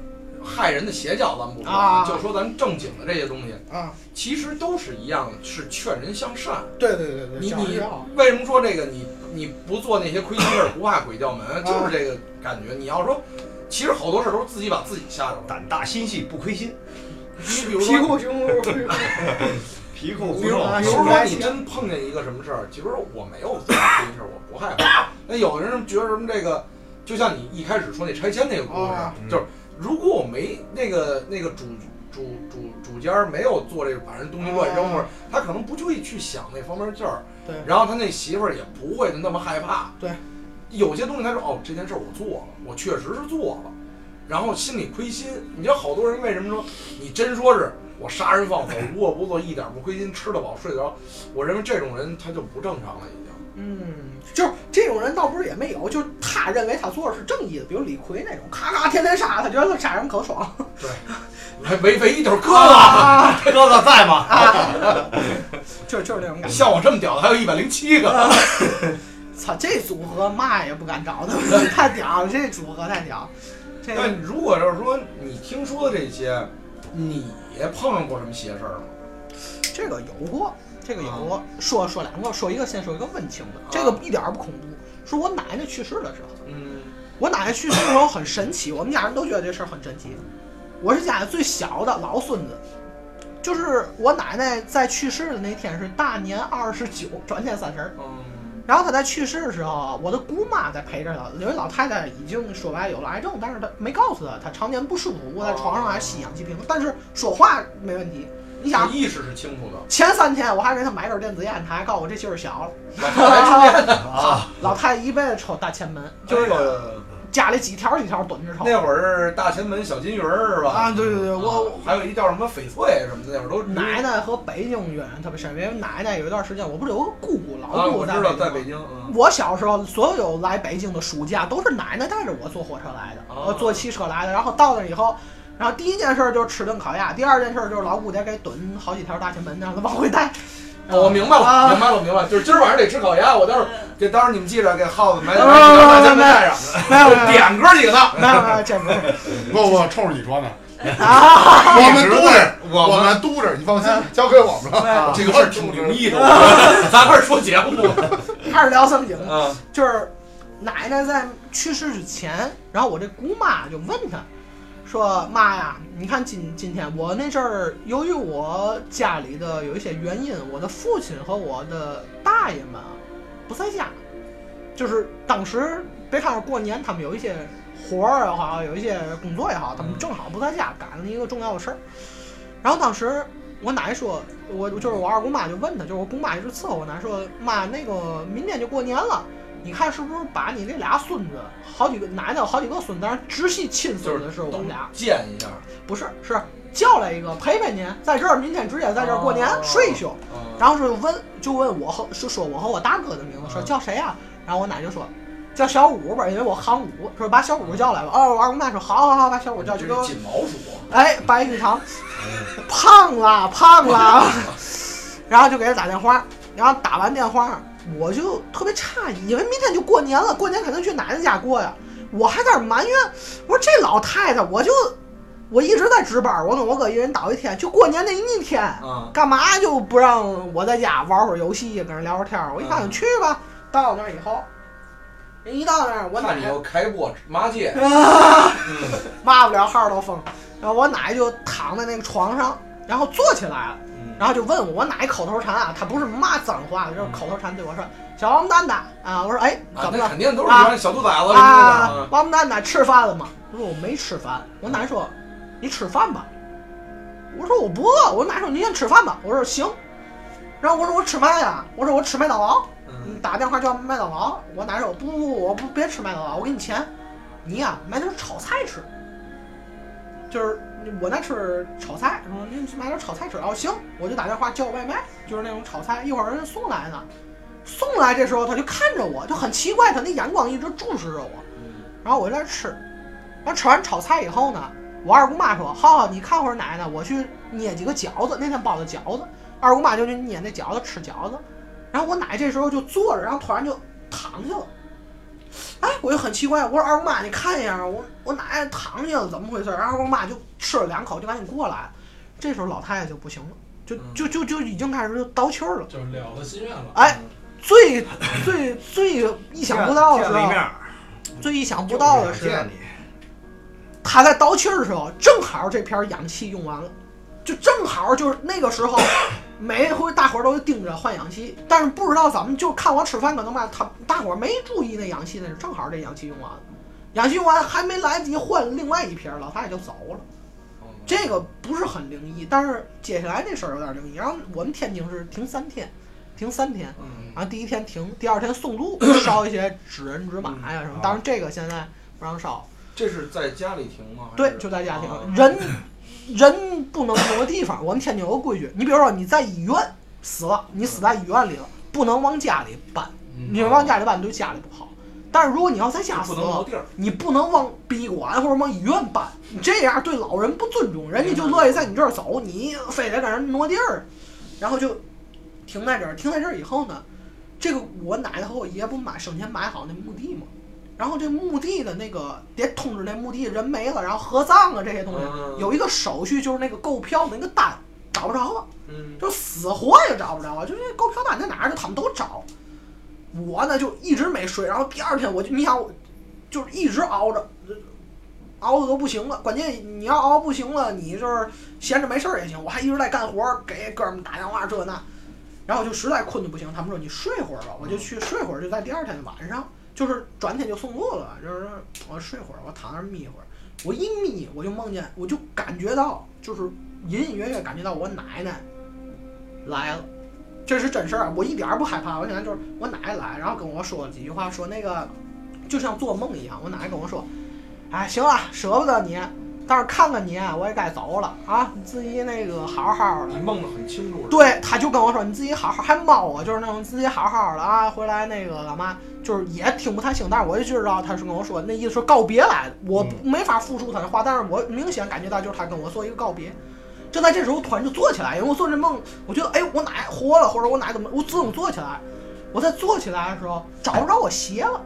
Speaker 3: 害人的邪教咱们不说，
Speaker 2: 啊
Speaker 3: 就说咱正经的这些东西，
Speaker 2: 啊，
Speaker 3: 其实都是一样的，是劝人向善。
Speaker 2: 对对对对，
Speaker 3: 你你为什么说这个？你你不做那些亏心事儿，不怕鬼叫门，就是这个感觉。你要说，其实好多事儿都是自己把自己吓着了。
Speaker 1: 胆大心细不亏心，
Speaker 3: 你比如说
Speaker 2: 皮
Speaker 3: 说，
Speaker 2: 裤胸
Speaker 1: 皮裤
Speaker 3: 比如
Speaker 1: 胡肉
Speaker 2: 啊
Speaker 3: 比如说你真碰见一个什么事儿，其实我没有做亏心事儿，我不害怕。那有的人觉得什么这个，就像你一开始说那拆迁那个故事
Speaker 2: 啊，
Speaker 3: 就是如果我没那个那个主主主主家没有做这个把人东西乱扔，
Speaker 2: 啊
Speaker 3: 或者他可能不会去想那方面劲儿。
Speaker 2: 对
Speaker 3: 然后他那媳妇儿也不会那么害怕。
Speaker 2: 对，
Speaker 3: 有些东西他说哦，这件事儿我做了，我确实是做了，然后心里亏心。你知道好多人为什么说你真说是我杀人放火无恶不作，一点不亏心，吃得饱睡得着？我认为这种人他就不正常了，已经。
Speaker 2: 嗯，就是这种人倒不是也没有，就是他认为他做的是正义的，比如李逵那种，咔咔天天杀，他觉得他杀人可爽。
Speaker 3: 对唯唯一就是哥哥，
Speaker 2: 啊
Speaker 1: 哥哥在吗？
Speaker 2: 啊，就就是这种感觉。
Speaker 3: 像我这么屌的还有一百零七个。
Speaker 2: 操，这组合嘛也不敢找他，太屌了，这组合太屌。这
Speaker 3: 那如果要是说你听说的这些，你碰上过什么邪事儿吗？
Speaker 2: 这个有过，这个有过。说说两个，说一个先说一个温情的，这
Speaker 3: 啊
Speaker 2: 个一点儿不恐怖。说我奶奶去世的时候，
Speaker 3: 嗯，
Speaker 2: 我奶奶去世的时候很神奇，我们家人都觉得这事儿很神奇。我是家里最小的老孙子，就是我奶奶在去世的那天是大年二十九，转天三十儿。
Speaker 3: 嗯，
Speaker 2: 然后她在去世的时候，我的姑妈在陪着她，因为老太太已经说白了有了癌症，但是她没告诉她，她常年不舒服，卧在床上还吸氧气瓶，但是说话没问题。你想，
Speaker 3: 意识是清楚的。
Speaker 2: 前三天我还给他买根电子烟，他还告诉我这劲儿小了。
Speaker 3: 老太太抽烟的
Speaker 1: 啊，
Speaker 2: 老太太一辈子抽大前门，就是家里几条几条蹲着抽。
Speaker 3: 那会儿是大前门小金鱼儿是吧？
Speaker 2: 啊，对对对，我
Speaker 3: 啊还有一叫什么翡翠什么的，那会儿都
Speaker 2: 奶奶和北京渊源特别深，因为奶奶有一段时间，我不是有个姑姑，
Speaker 3: 啊，
Speaker 2: 老姑姑
Speaker 3: 我知道在
Speaker 2: 北京我小时候，所有来北京的暑假都是奶奶带着我坐火车来的，
Speaker 3: 哦
Speaker 2: 我坐汽车来的。然后到那以后，然后第一件事就是吃顿烤鸭，第二件事就是老姑得给炖好几条大前门，让他往回带。
Speaker 3: 哦，我明白了，
Speaker 2: 啊
Speaker 3: 明白了，明白了，就是今儿晚上得吃烤鸭，我待会儿给，到时候你们记着给耗子买买
Speaker 2: 啊
Speaker 3: 几条大前门带上，
Speaker 2: 没有没有没有
Speaker 3: 点哥几个呢。
Speaker 2: 没有没有，这不是
Speaker 4: 不不，冲着你说呢，
Speaker 2: 啊，
Speaker 4: 我们督着，
Speaker 1: 我们
Speaker 4: 我们督着，你放心，交给我们了。
Speaker 3: 这个事儿挺灵异的，我觉得咱开始说节目
Speaker 2: 开始聊正经的。
Speaker 3: 啊。
Speaker 2: 就是奶奶在去世之前，然后我这姑妈就问她，说妈呀，你看今今天我那阵儿，由于我家里的有一些原因，我的父亲和我的大爷们啊不在家，就是当时别看是过年，他们有一些活儿也好，有一些工作也好，他们正好不在家，赶了一个重要的事儿。然后当时我奶说，我就是我二姑妈就问她，就是我姑妈一直伺候我奶说，妈，那个明天就过年了。你看是不是把你那俩孙子，好几个奶奶有好几个孙子，直系亲孙子是我们俩，
Speaker 3: 见一下，
Speaker 2: 不是是叫来一个陪陪您，在这儿明天直接在这儿过年、
Speaker 3: 哦。
Speaker 2: 睡一宿。
Speaker 3: 嗯
Speaker 2: 然后就问就问我和就说我和我大哥的名字，说
Speaker 3: 嗯
Speaker 2: 叫谁呀、然后我奶就说叫小五吧，因为我行五，说把小五叫来吧。哦，我二姑妈说好好好，把小五叫去给我
Speaker 3: 这是锦毛鼠，
Speaker 2: 哎，白玉堂，胖了，胖了，然后就给他打电话，然后打完电话，我就特别诧异，因为明天就过年了，过年肯定去奶奶家过呀，我还在那儿埋怨，我说这老太太，我就我一直在值班，我跟我哥一人倒一天，就过年那一天，
Speaker 3: 啊，
Speaker 2: 干嘛就不让我在家玩会儿游戏，跟人聊会儿天儿？我一看，
Speaker 3: 嗯
Speaker 2: 去吧。到那儿以后，人一到那儿，我奶
Speaker 3: 看你又开播骂街，
Speaker 2: 骂不了号都疯。然后我奶就躺在那个床上，然后坐起来了，
Speaker 3: 嗯
Speaker 2: 然后就问我，我哪一口头禅啊？他不是骂脏话，就是口头禅对我说：“小王八蛋蛋啊！”我说：“哎，
Speaker 3: 啊
Speaker 2: 怎么了
Speaker 3: 那肯定都是小兔崽子
Speaker 2: 啊
Speaker 3: 的？
Speaker 2: 王蛋蛋吃饭了吗？”我说：“我没吃饭。”我奶说：“你吃饭吧。”我说：“我不饿。”我奶说：“你先吃饭吧。”我说：“行。”然后我说：“我吃嘛呀？”我说：“我吃麦当劳。”打电话叫麦当劳。我奶说：“不不不，我不别吃麦当劳，我给你钱，你呀、买点炒菜吃。”就是我那吃炒菜，说你买点炒菜吃。哦，行，我就打电话叫外卖，就是那种炒菜，一会儿人送来呢。送来这时候他就看着我，就很奇怪，他那眼光一直注视着我。然后我就在那吃，然后吃完炒菜以后呢，我二姑妈说：“浩浩，你看会儿奶奶，我去捏几个饺子。那天包的饺子，二姑妈就去捏那饺子吃饺子。然后我奶这时候就坐着，然后突然就躺下了。哎，我就很奇怪，我说二姑妈，你看一下，我我奶奶躺下了，怎么回事？然后二姑妈就吃了两口，就赶紧过来。这时候老太太就不行了，就就就就已经开始就倒气儿了。
Speaker 6: 就是了他心愿了。
Speaker 2: 哎，最最最意想不到的是
Speaker 1: 见了一面，
Speaker 2: 最意想不到的
Speaker 1: 是
Speaker 2: 他在倒气儿的时候，正好这片氧气用完了，就正好就是那个时候，每回大伙儿都盯着换氧气，但是不知道怎么就看我吃饭可能吧，他大伙儿没注意那氧气，那是正好这氧气用完了，氧气用完还没来得及换另外一瓶，老太太就走了。这个不是很灵异，但是接下来这事儿有点灵异。然后我们天津是停三天，停三天，
Speaker 3: 嗯
Speaker 2: 然后第一天停，第二天送路，烧一些纸人纸马呀什么。当然这个现在不让烧，
Speaker 3: 这是在家里停吗？
Speaker 2: 对，就在家庭
Speaker 3: 啊，
Speaker 2: 人人不能挪地方。我们天津有个规矩，你比如说你在医院死了，你死在医院里了，不能往家里搬，
Speaker 6: 嗯
Speaker 2: 你往家里搬对家里不好。但是如果你要在家死了。你不能往殡仪馆或者往医院搬，你这样对老人不尊重，人家就乐意在你这儿走，你非得跟人挪地儿，然后就停在这儿。停在这儿以后呢，这个我奶奶和我爷不买生前买好那墓地嘛，然后这墓地的那个得通知那墓地人没了，然后合葬啊这些东西，
Speaker 3: 嗯
Speaker 2: 有一个手续就是那个购票的那个单找不着了。
Speaker 3: 嗯
Speaker 2: 就死活也找不着啊！就是购票单在哪儿，就他们都找。我呢就一直没睡，然后第二天我就你想我，就是一直熬着，熬的都不行了。关键你要熬不行了，你就是闲着没事儿也行，我还一直在干活儿，给哥们打电话这那，然后就实在困的不行，他们说你睡会儿吧，我就去睡会儿，就在第二天的晚上，就是转天就送路了，就是我睡会儿，我躺那儿眯一会儿，我一眯我就梦见，我就感觉到就是隐隐约约感觉到我奶奶来了，这是真事儿啊，我一点儿不害怕。我现在就是我奶奶来，然后跟我说了几句话，说那个就像做梦一样。我奶奶跟我说：“哎，行了，舍不得你，但是看看你，我也该走了啊，你自己那个好好的
Speaker 3: 你。梦得很清楚。”
Speaker 2: 对，他就跟我说：“你自己好好，还猫我，就是那种自己好好的啊，回来那个干嘛，就是也听不太清，但是我就知道他是跟我说那意思是告别来的，我没法复述他的话，但是我明显感觉到就是他跟我做一个告别。正在这时候，突然就坐起来，因为我做这梦，我觉得哎，我奶活了，或者我奶怎么，我自动坐起来。我在坐起来的时候找不着我鞋了，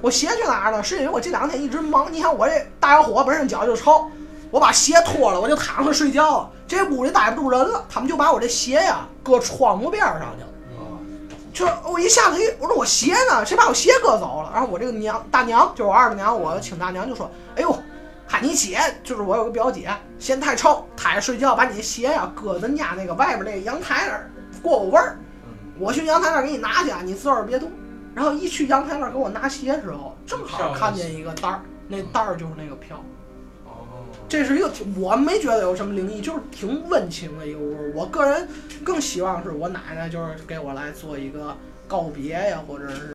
Speaker 2: 我鞋去哪儿了？是因为我这两天一直忙，你看我这大小伙本身脚就臭，我把鞋脱了，我就躺着睡觉了。这屋里待不住人了，他们就把我这鞋呀搁窗户边上去了。就是我一下子一，我说我鞋呢？谁把我鞋搁走了？然后我这个娘大娘，就是我二大娘，我请大娘就说：“哎呦，喊你姐，就是我有个表姐，嫌太臭，她也睡觉，把你鞋呀搁咱家那个外边那个阳台那儿过过味儿。我去阳台那儿给你拿去，啊，你自个儿别动。然后一去阳台那儿给我拿鞋的时候，正好看见一个袋儿，那袋儿就是那个票。这是一个挺我没觉得有什么灵异，就是挺温情的一个屋。我个人更希望是我奶奶就是给我来做一个告别呀，或者是